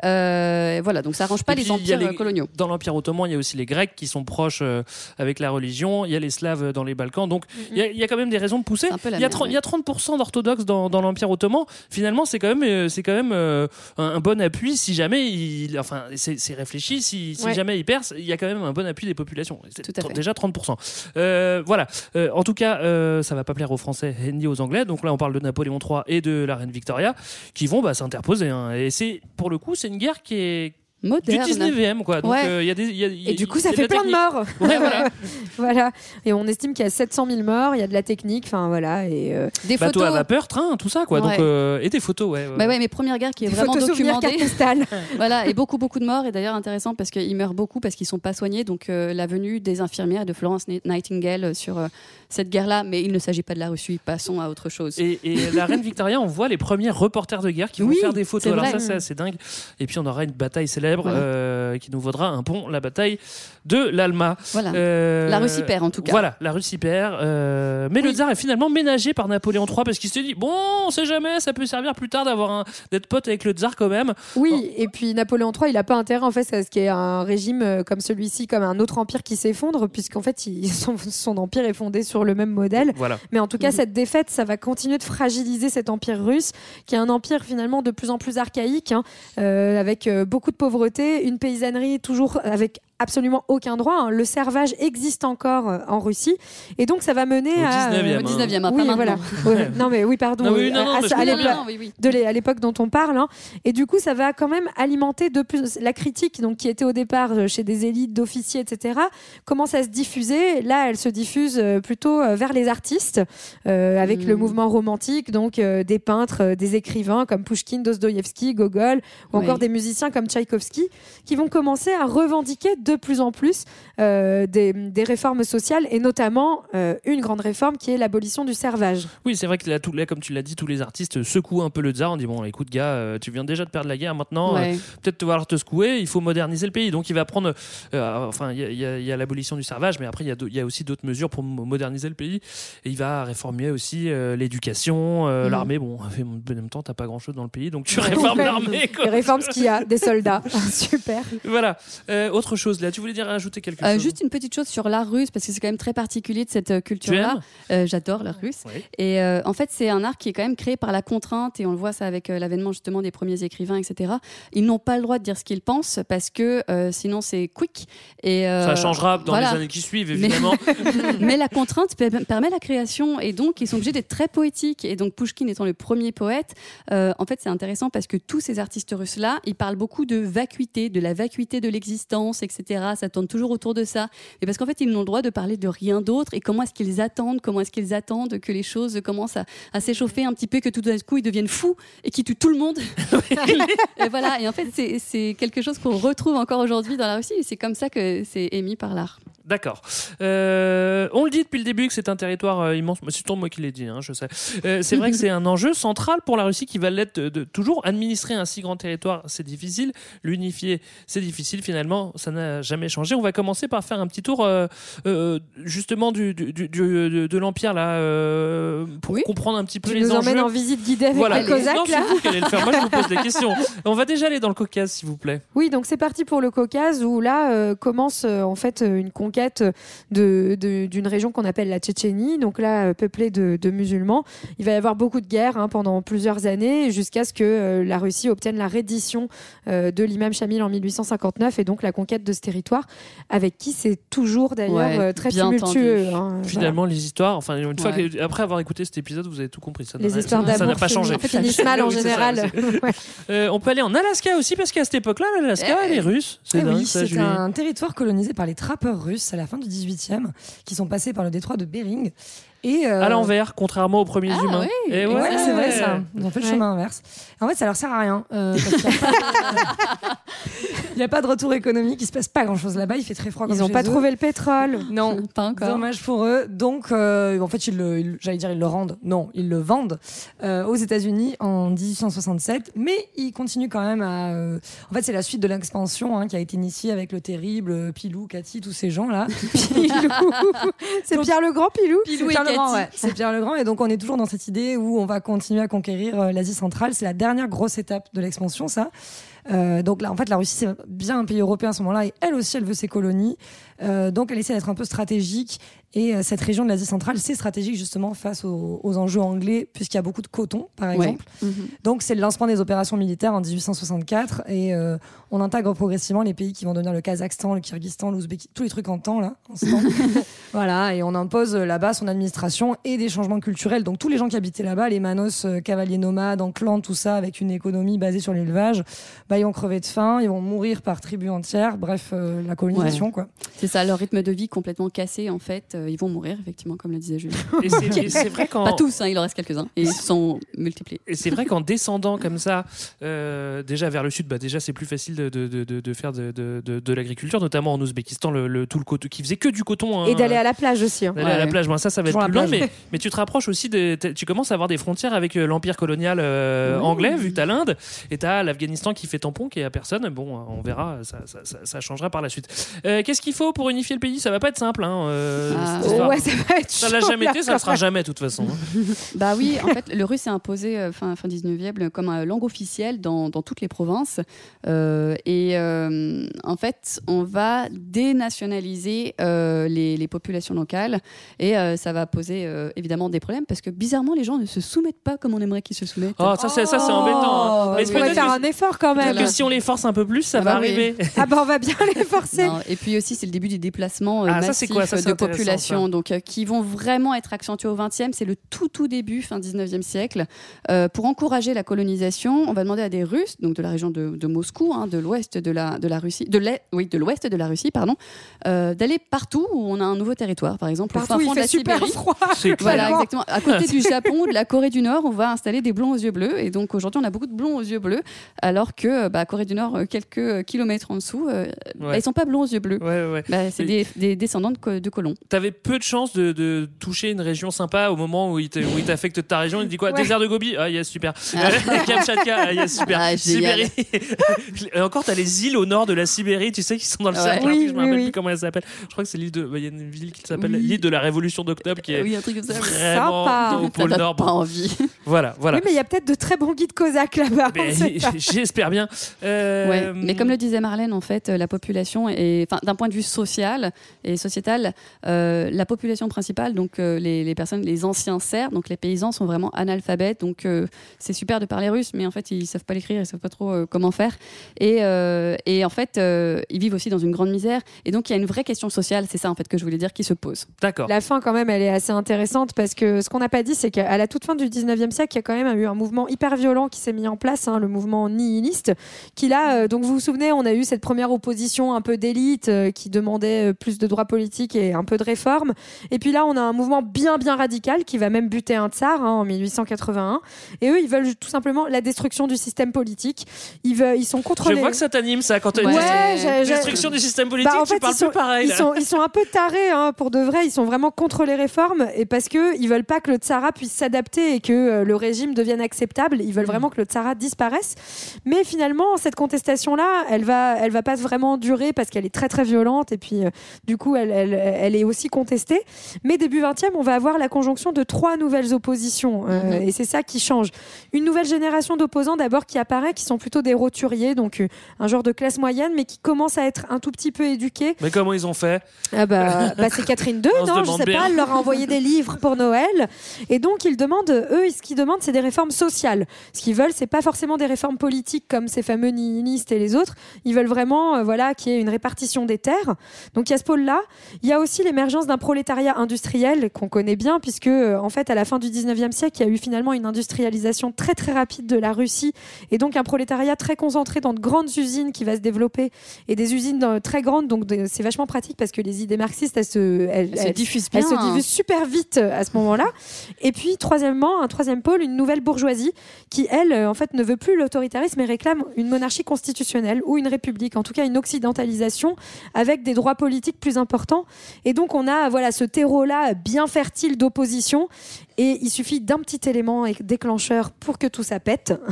Euh, voilà, donc ça arrange pas Mm. Les empires euh, coloniaux. Dans l'Empire ottoman, il y a aussi les Grecs qui sont proches euh, avec la religion. Il y a les Slaves dans les Balkans. Donc, il y, a- il y a quand même des raisons de pousser. Il y, a merde, 30 ouais. il y a 30% d'orthodoxes dans, dans l'Empire ottoman. Finalement, c'est quand même, euh, c'est quand même euh, un, un bon appui si jamais il. Enfin, c'est réfléchi. Si, si Ouais. jamais il perce, il y a quand même un bon appui des populations. C'est Tout à fait. Déjà 30%. Euh, voilà. Euh, en tout cas, euh, ça va pas plaire aux Français ni aux Anglais. Donc là, on parle de Napoléon III et de la reine Victoria qui vont bah, s'interposer. hein. Et c'est, pour le coup, c'est une guerre qui est Moderne. du 19e quoi donc Ouais. euh, il y a des il y a- il y a- Et du coup, ça a fait plein de morts. *laughs* Ouais, voilà. *laughs* voilà. Et on estime qu'il y a 700 000 morts, il y a de la technique, enfin voilà. Et euh, Des à photos. vapeur train tout ça quoi Ouais. donc euh, et des photos ouais, ouais. Bah ouais, mais première guerre qui est Des vraiment documentée. *laughs* voilà, et beaucoup beaucoup de morts et d'ailleurs intéressant parce qu'ils meurent beaucoup parce qu'ils sont pas soignés. Donc euh, la venue des infirmières de Florence Nightingale sur euh, cette guerre-là, mais il ne s'agit pas de la Russie. Passons à autre chose. et, et la reine Victoria, on voit les premiers reporters de guerre qui vont Oui, faire des photos. Alors vrai. ça, c'est assez dingue. Et puis on aura une bataille célèbre Voilà. euh, qui nous vaudra un pont, la bataille de l'Alma. Voilà. Euh, La Russie perd, en tout cas. Voilà, la Russie perd. euh, mais le tsar est finalement ménagé par Napoléon III parce qu'il s'est dit bon, on sait jamais, ça peut servir plus tard d'avoir d'être pote avec le tsar quand même. Oui, et puis Napoléon III, il n'a pas intérêt en fait à ce qu'il y ait un régime comme celui-ci, comme un autre empire qui s'effondre, puisqu'en fait il- *laughs* son, son empire est fondé sur le même modèle. Voilà. Mais en tout cas, cette défaite, ça va continuer de fragiliser cet empire russe, qui est un empire finalement de plus en plus archaïque, hein, avec beaucoup de pauvreté, une paysannerie toujours avec absolument aucun droit. hein. Le servage existe encore euh, en Russie, et donc ça va mener Au à 19e, Au 19e, hein, pas oui, maintenant. voilà. Ouais, non mais oui, pardon. Non, oui, non, non, à- l'époque- oui, dont on parle. hein. Et du coup, ça va quand même alimenter de plus la critique, donc qui était au départ euh, chez des élites d'officiers, etc. Commence à se diffuser. Là, elle se diffuse euh, plutôt vers les artistes, euh, avec le mouvement romantique, donc euh, des peintres, euh, des écrivains comme Pushkin, Dostoïevski, Gogol, ou encore Oui. des musiciens comme Tchaïkovski, qui vont commencer à revendiquer de plus en plus euh, des, des réformes sociales, et notamment euh, une grande réforme qui est l'abolition du servage. Oui, c'est vrai que là, tout, là, comme tu l'as dit, tous les artistes secouent un peu le tsar. On dit bon, écoute, gars, euh, tu viens déjà de perdre la guerre. Maintenant, Ouais. peut-être te voir te secouer. Il faut moderniser le pays. Donc, il va prendre. enfin, il y a- l'abolition du servage, mais après, il y a, y aussi d'autres mesures pour mo- moderniser le pays. Et il va réformer aussi l'éducation, Mhm. l'armée. Bon, en même temps, t'as pas grand-chose dans le pays, donc tu *laughs* réformes l'armée. Les réformes, ce qu'il y a, des soldats. *laughs* Super. Voilà. Euh, autre chose, là, tu voulais dire rajouter quelque Euh, chose juste une petite chose sur l'art russe, parce que c'est quand même très particulier de cette euh, culture-là. Euh, J'adore l'art russe. Oui. Et euh, en fait, c'est un art qui est quand même créé par la contrainte, et on le voit ça avec l'avènement justement des premiers écrivains, etc. Ils n'ont pas le droit de dire ce qu'ils pensent, parce que sinon c'est quick. Et, Ça changera dans voilà. les années qui suivent, Mais- évidemment. *laughs* Mais la contrainte per- permet la création et donc ils sont obligés d'être très poétiques. Et donc Pushkin étant le premier poète, en fait c'est intéressant parce que tous ces artistes russes-là, ils parlent beaucoup de vacuité, de la vacuité de l'existence, etc. etc. Ça tourne toujours autour de ça. Et parce qu'en fait, ils n'ont le droit de parler de rien d'autre. Et comment est-ce qu'ils attendent? Comment est-ce qu'ils attendent que les choses commencent à, à s'échauffer un petit peu, que tout d'un coup ils deviennent fous et qu'ils tuent tout le monde? *laughs* Et voilà. Et en fait, c'est- quelque chose qu'on retrouve encore aujourd'hui dans la Russie. C'est comme ça que c'est émis par l'art. D'accord. Euh, on le dit depuis le début que c'est un territoire euh, immense. Mais C'est surtout moi qui l'ai dit, hein, je sais. Euh, c'est vrai que c'est un enjeu central pour la Russie qui va l'être de, de- toujours. Administrer un si grand territoire, c'est difficile. L'unifier, c'est difficile. Finalement, ça n'a jamais changé. On va commencer par faire un petit tour euh, euh, justement du, du- du- du- de, de l'Empire là euh, pour comprendre un petit peu Tu les nous enjeux. emmènes en visite guidée avec Voilà. les Cosaques, Non, là vous qui allez le faire. Moi, je vous pose des *laughs* questions. On va déjà aller dans le Caucase, s'il vous plaît. Oui, donc c'est parti pour le Caucase où là commence en fait une conquête de- de- d'une région qu'on appelle la Tchétchénie, donc là peuplée de, de musulmans. Il va y avoir beaucoup de guerres hein, pendant plusieurs années jusqu'à ce que euh, la Russie obtienne la reddition euh, de l'imam Shamil en 1859 et donc la conquête de ce territoire, avec qui c'est toujours d'ailleurs Ouais, euh, très bien tumultueux. hein, Finalement, les histoires, enfin, une fois Ouais. que, après avoir écouté cet épisode, vous avez tout compris. Ça Les histoires ça n'a d'amour pas changé. finissent- finissent mal en *laughs* général. *laughs* Ouais. Euh, on peut aller en Alaska aussi, parce qu'à cette époque-là, l'Alaska, Eh, elle est russe. C'est Eh oui, c'est un territoire colonisé par les trappeurs russes à la fin du 18e, qui sont passés par le détroit de Bering. Et, euh, À l'envers, contrairement aux premiers Ah, humains. oui. Et Ouais, ouais, c'est vrai ça. Ils ont fait le Ouais. chemin inverse. En fait, ça leur sert à rien. euh, parce qu'il y a pas de- *laughs* Il n'y a pas de retour économique, il se passe pas grand chose là-bas, il fait très froid. Ils n'ont pas eux. trouvé le pétrole. Non, Pas encore. Dommage pour eux. Donc, euh, en fait, ils le, ils- j'allais dire, ils le rendent. Non, ils le vendent euh, aux États-Unis en 1867. Mais ils continuent quand même à. euh, En fait, c'est la suite de l'expansion hein, qui a été initiée avec le terrible euh, Pilou, Cathy, tous ces gens-là. *laughs* Pilou. C'est Pierre le Grand Pilou. Pierre le Grand, ouais. C'est Pierre le Grand. Et donc, on est toujours dans cette idée où on va continuer à conquérir euh, l'Asie centrale. C'est la dernière grosse étape de l'expansion, ça. Euh, donc là, en fait, la Russie, c'est bien un pays européen à ce moment-là. Et elle aussi, elle veut ses colonies. Euh, donc, elle essaie d'être un peu stratégique. Et euh, cette région de l'Asie centrale, c'est stratégique justement face aux, aux enjeux anglais, puisqu'il y a beaucoup de coton, par Ouais. exemple. Mhm. Donc, c'est le lancement des opérations militaires en 1864. Et on intègre progressivement les pays qui vont devenir le Kazakhstan, le Kyrgyzstan, l'Ouzbékistan, tous les trucs en temps, là, en ce temps. *laughs* voilà, et on impose là-bas son administration et des changements culturels. Donc, tous les gens qui habitaient là-bas, les manos, cavaliers nomades, en clan, tout ça, avec une économie basée sur l'élevage, bah, ils vont crever de faim, ils vont mourir par tribus entières. Bref, euh, la colonisation, Ouais. quoi. C'est ça, leur rythme de vie complètement cassé, en fait. euh, ils vont mourir, effectivement, comme le disait Julie. Et c'est- vrai qu'en- Pas tous, hein, il en reste quelques-uns. Et ils sont multipliés. Et c'est vrai qu'en descendant comme ça, euh, déjà vers le sud, bah déjà c'est plus facile de, de, de, faire de, de, de- de l'agriculture, notamment en Ouzbékistan, le, le- tout le coton qui faisait que du coton. hein. Et d'aller à la plage aussi. hein. À la plage, bon, ça, ça va être plus long, mais, mais tu te rapproches aussi, de, t'as- tu commences à avoir des frontières avec l'empire colonial euh, anglais, vu que t'as l'Inde, et t'as l'Afghanistan qui fait tampon, qui est à personne. Bon, euh, on verra, ça, ça, ça, ça changera par la suite. Euh, Qu'est-ce qu'il faut pour unifier le pays? Ça va pas être simple, hein, euh, Ah. Ouais, ça va être Ça l'a jamais été, ça le sera jamais, de toute façon. hein. *laughs* Bah oui, en fait, le russe s'est imposé euh, fin, fin 19e comme langue officielle dans, dans toutes les provinces. Et en fait, on va dénationaliser les, les populations locales. Et ça va poser évidemment des problèmes parce que bizarrement, les gens ne se soumettent pas comme on aimerait qu'ils se soumettent. Oh, ça, c'est, embêtant. hein. Mais On peut-être faire un effort quand même. Que si on les force un peu plus, ça Ah va bah oui. arriver. *laughs* Ah bah on va bien les *laughs* forcer. Non, et puis aussi, c'est le début du déplacement euh, Ah, ça, c'est massif quoi? Ça, c'est de population, ça. donc euh, qui vont vraiment être accentués au 20e. C'est le tout tout début, fin 19e siècle. Euh, pour encourager la colonisation, on va demander à des Russes, donc de la région de, de Moscou, hein, de l'ouest de la de la Russie, de l'est, oui, de l'ouest de la Russie, pardon, euh, d'aller partout où on a un nouveau territoire. Par exemple, au Partout, fin il fond de la super Sibérie. froid. Voilà, exactement. À côté du *laughs* Japon, de la Corée du Nord, on va installer des blonds aux yeux bleus. Et donc aujourd'hui, on a beaucoup de blonds aux yeux bleus, alors que bah, Corée du Nord, euh, quelques euh, kilomètres en dessous, euh, bah, ils sont pas blonds aux yeux bleus. Ouais, ouais. Bah, c'est des, des descendants de, de colons. T'avais peu de chances de, de toucher une région sympa au moment où il t'affecte ta région. Il te dit quoi Ouais. Désert de Gobi? Ah, yes, super. *laughs* *laughs* Kamchatka Ah, yes, super. Ah. Sibérie. *laughs* Et encore, t'as les îles au nord de la Sibérie, tu sais, qui sont dans le Ouais. cercle. Oui, je me oui, rappelle oui. plus comment elle s'appelle. Je crois que c'est l'île de. bah, Il y a une ville qui s'appelle Oui. l'île de la Révolution d'octobre qui est Oui, un truc comme ça. vraiment Sympa. au pôle nord. pas envie. Voilà, voilà. Oui, mais il y a peut-être de très bons guides cosaques là-bas. J'espère bien. Euh, Ouais, mais comme le disait Marlène, en fait, la population est, enfin, d'un point de vue social et sociétal, euh, la population principale, donc euh, les, les personnes, les anciens serfs, donc les paysans sont vraiment analphabètes. Donc euh, c'est super de parler russe, mais en fait ils savent pas l'écrire, ils savent pas trop euh, comment faire. Et, euh, et en fait euh, ils vivent aussi dans une grande misère. Et donc il y a une vraie question sociale, c'est ça en fait que je voulais dire, qui se pose. D'accord. La fin, quand même, elle est assez intéressante parce que ce qu'on n'a pas dit, c'est qu'à la toute fin du 19e siècle, il y a quand même eu un mouvement hyper violent qui s'est mis en place, hein, le mouvement nihiliste, qui là, euh, donc vous vous souvenez, on a eu cette première opposition un peu d'élite euh, qui demandait euh, plus de droits politiques et un peu de réforme. Et puis là, on a un mouvement bien, bien radical qui va même buter un tsar hein, en 1881. Et eux, ils veulent tout simplement la destruction du système politique. Ils, veulent, ils sont contre Je vois que ça t'anime ça quand tu Ouais, j'ai- destruction du système politique, Bah, en tu fait, parles ils sont, plus pareil. Ils sont, ils sont un peu tarés hein, pour de vrai. Ils sont vraiment contre les réformes et parce que ils veulent pas que le Tsara puisse s'adapter et que le régime devienne acceptable. Ils veulent Mm. vraiment que le Tsara disparaisse. Mais finalement, cette contestation-là, elle va, elle va pas vraiment durer parce qu'elle est très très violente et puis euh, du coup, elle, elle, elle est aussi contestée. Mais début 20e, on va avoir la conjonction de trois nouvelles oppositions euh, Mhm. et c'est ça qui change. Une nouvelle génération d'opposants d'abord qui apparaît, qui sont plutôt des roturiers, donc euh, un genre de classe moyenne, mais qui commence à être un tout petit peu éduqués. Mais comment ils ont fait? Ah bah, bah, c'est Catherine II, *laughs* On non Je sais bien. pas, elle leur a envoyé des livres pour Noël. Et donc, ils demandent, eux, ce qu'ils demandent, c'est des réformes sociales. Ce qu'ils veulent, c'est pas forcément des réformes politiques comme ces fameux nihilistes et les autres. Ils veulent vraiment, euh, voilà, qu'il y ait une répartition des terres. Donc, il y a ce pôle-là. Il y a aussi l'émergence d'un prolétariat industriel qu'on connaît bien, puisque, euh, en fait, à la fin du 19e siècle, il y a eu finalement une industrialisation très, très rapide de la Russie. Et donc, un prolétariat très concentré dans de grandes usines qui va se développer et des usines euh, très grandes. Donc, c'est vachement pratique parce que les idées marxistes, elles se, elles, Elles se diffusent elles se diffusent super vite à ce moment-là. Et puis, troisièmement, un troisième pôle, une nouvelle bourgeoisie qui, elle, en fait, ne veut plus l'autoritarisme et réclame une monarchie constitutionnelle ou une république, en tout cas une occidentalisation avec des droits politiques plus importants. Et donc, on a voilà ce terreau-là bien fertile d'opposition. Et il suffit d'un petit élément et- déclencheur pour que tout ça pète. *laughs*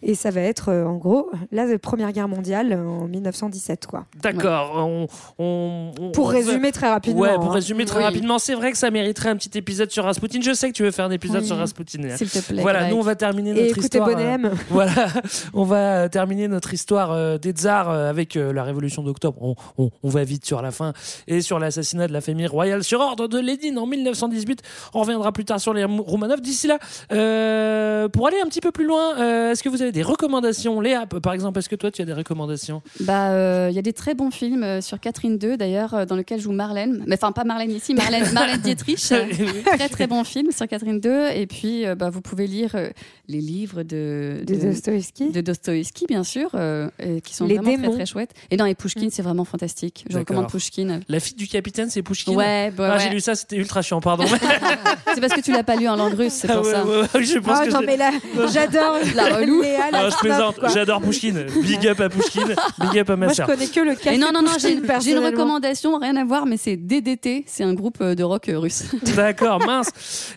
Et ça va être, euh, en gros, la Première Guerre mondiale euh, en 1917, quoi. D'accord. On, on- on- Pour on- résumer très rapidement, Ouais, pour hein. résumer très Oui. rapidement, c'est vrai que ça mériterait un petit épisode sur Rasputin. Je sais que tu veux faire un épisode Oui. sur Rasputin. là. S'il te plaît, Voilà, Greg. nous on va terminer Et notre écoutez histoire. Bonnet M. *laughs* voilà, on va euh, terminer notre histoire euh, des tsars euh, avec euh, la révolution d'octobre. On, on- on va vite sur la fin et sur l'assassinat de la famille royale sur ordre de Lénine en 1918. On reviendra plus tard sur les Romanov. D'ici là, euh, pour aller un petit peu plus loin, euh, est-ce que vous avez des recommandations, Léa, par exemple Est-ce que toi tu as des recommandations? Bah, euh, il y a des très bons films euh, sur Catherine II, d'ailleurs, euh, dans lequel joue Marlène. Mais enfin, pas Marlène ici, Marlène, *laughs* Marlène Dietrich. Euh, très très bon film sur Catherine II. Et puis, euh, bah, vous pouvez lire euh, les livres de, De Dostoïevski. de Dostoïevski, bien sûr, euh, et qui sont Les vraiment démons. très très chouettes. Et non, et Pushkin, c'est vraiment fantastique. Je recommande Pushkin. La fille du capitaine, c'est Pushkin Ouais, bah Ah, ouais. j'ai lu ça, c'était ultra chiant, pardon. *laughs* C'est parce que tu l'as pas lu en langue russe, c'est Ah pour ça. ouais, ouais, je pense Ah que non, je- mais là, *laughs* j'adore La relou. Léa, la Non, je plaisante, j'adore Pushkin. Big up à Pushkin, big up à ma Moi, je connais que le café Et non, non, non, j'ai j'ai une recommandation, rien à voir, mais c'est DDT, c'est un groupe euh, de rock euh, russe. *laughs* D'accord, mince.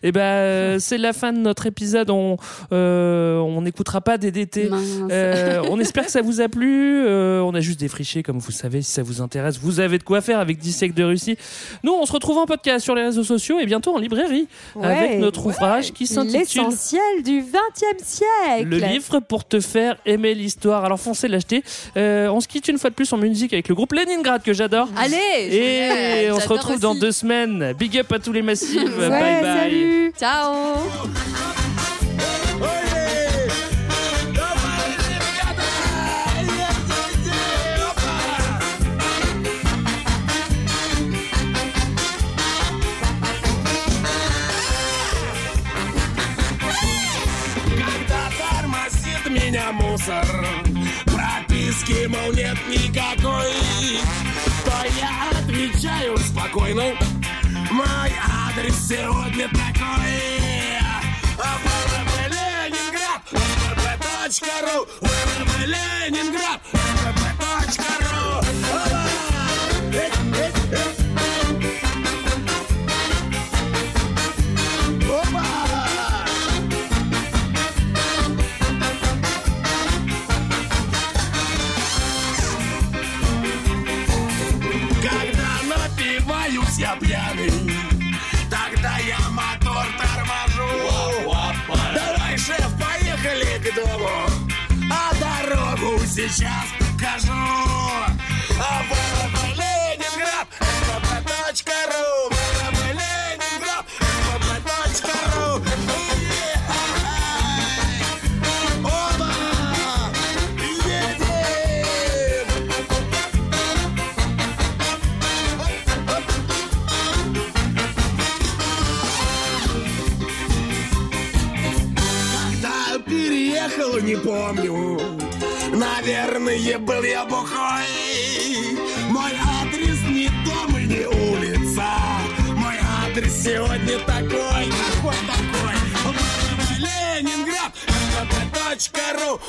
Et ben, euh, c'est la fin de notre épisode. On euh, on n'écoutera pas DDT. Euh, on espère que ça vous a plu. Euh, on a juste défriché, comme vous savez, si ça vous intéresse, vous avez de quoi faire avec 10 siècles de Russie. Nous, on se retrouve en podcast sur les réseaux sociaux et bientôt en librairie Ouais. avec notre ouvrage qui s'intitule L'essentiel du 20e siècle. Le livre pour te faire aimer l'histoire. Alors foncez l'acheter. Euh, on se quitte une fois de plus en musique avec le groupe Leningrad que j'adore. Allez Et on se retrouve dans deux semaines. Big up à tous les massifs. Ouais, bye bye. salut. Ciao Прописки, мол, нет никакой. То я отвечаю спокойно. Мой адрес сегодня такой. ВВП Ленинград. ВВП.ру ВВП Ленинград сейчас покажу. А ВВП Ленинград, это .ру. ВВП.ру, ВВП Ленинград, ВВП.ру. не помню. Наверное, был я бухой. Мой адрес не дом и не улица. Мой адрес сегодня такой, такой, такой. Ленинград, ВТБ Ленинград,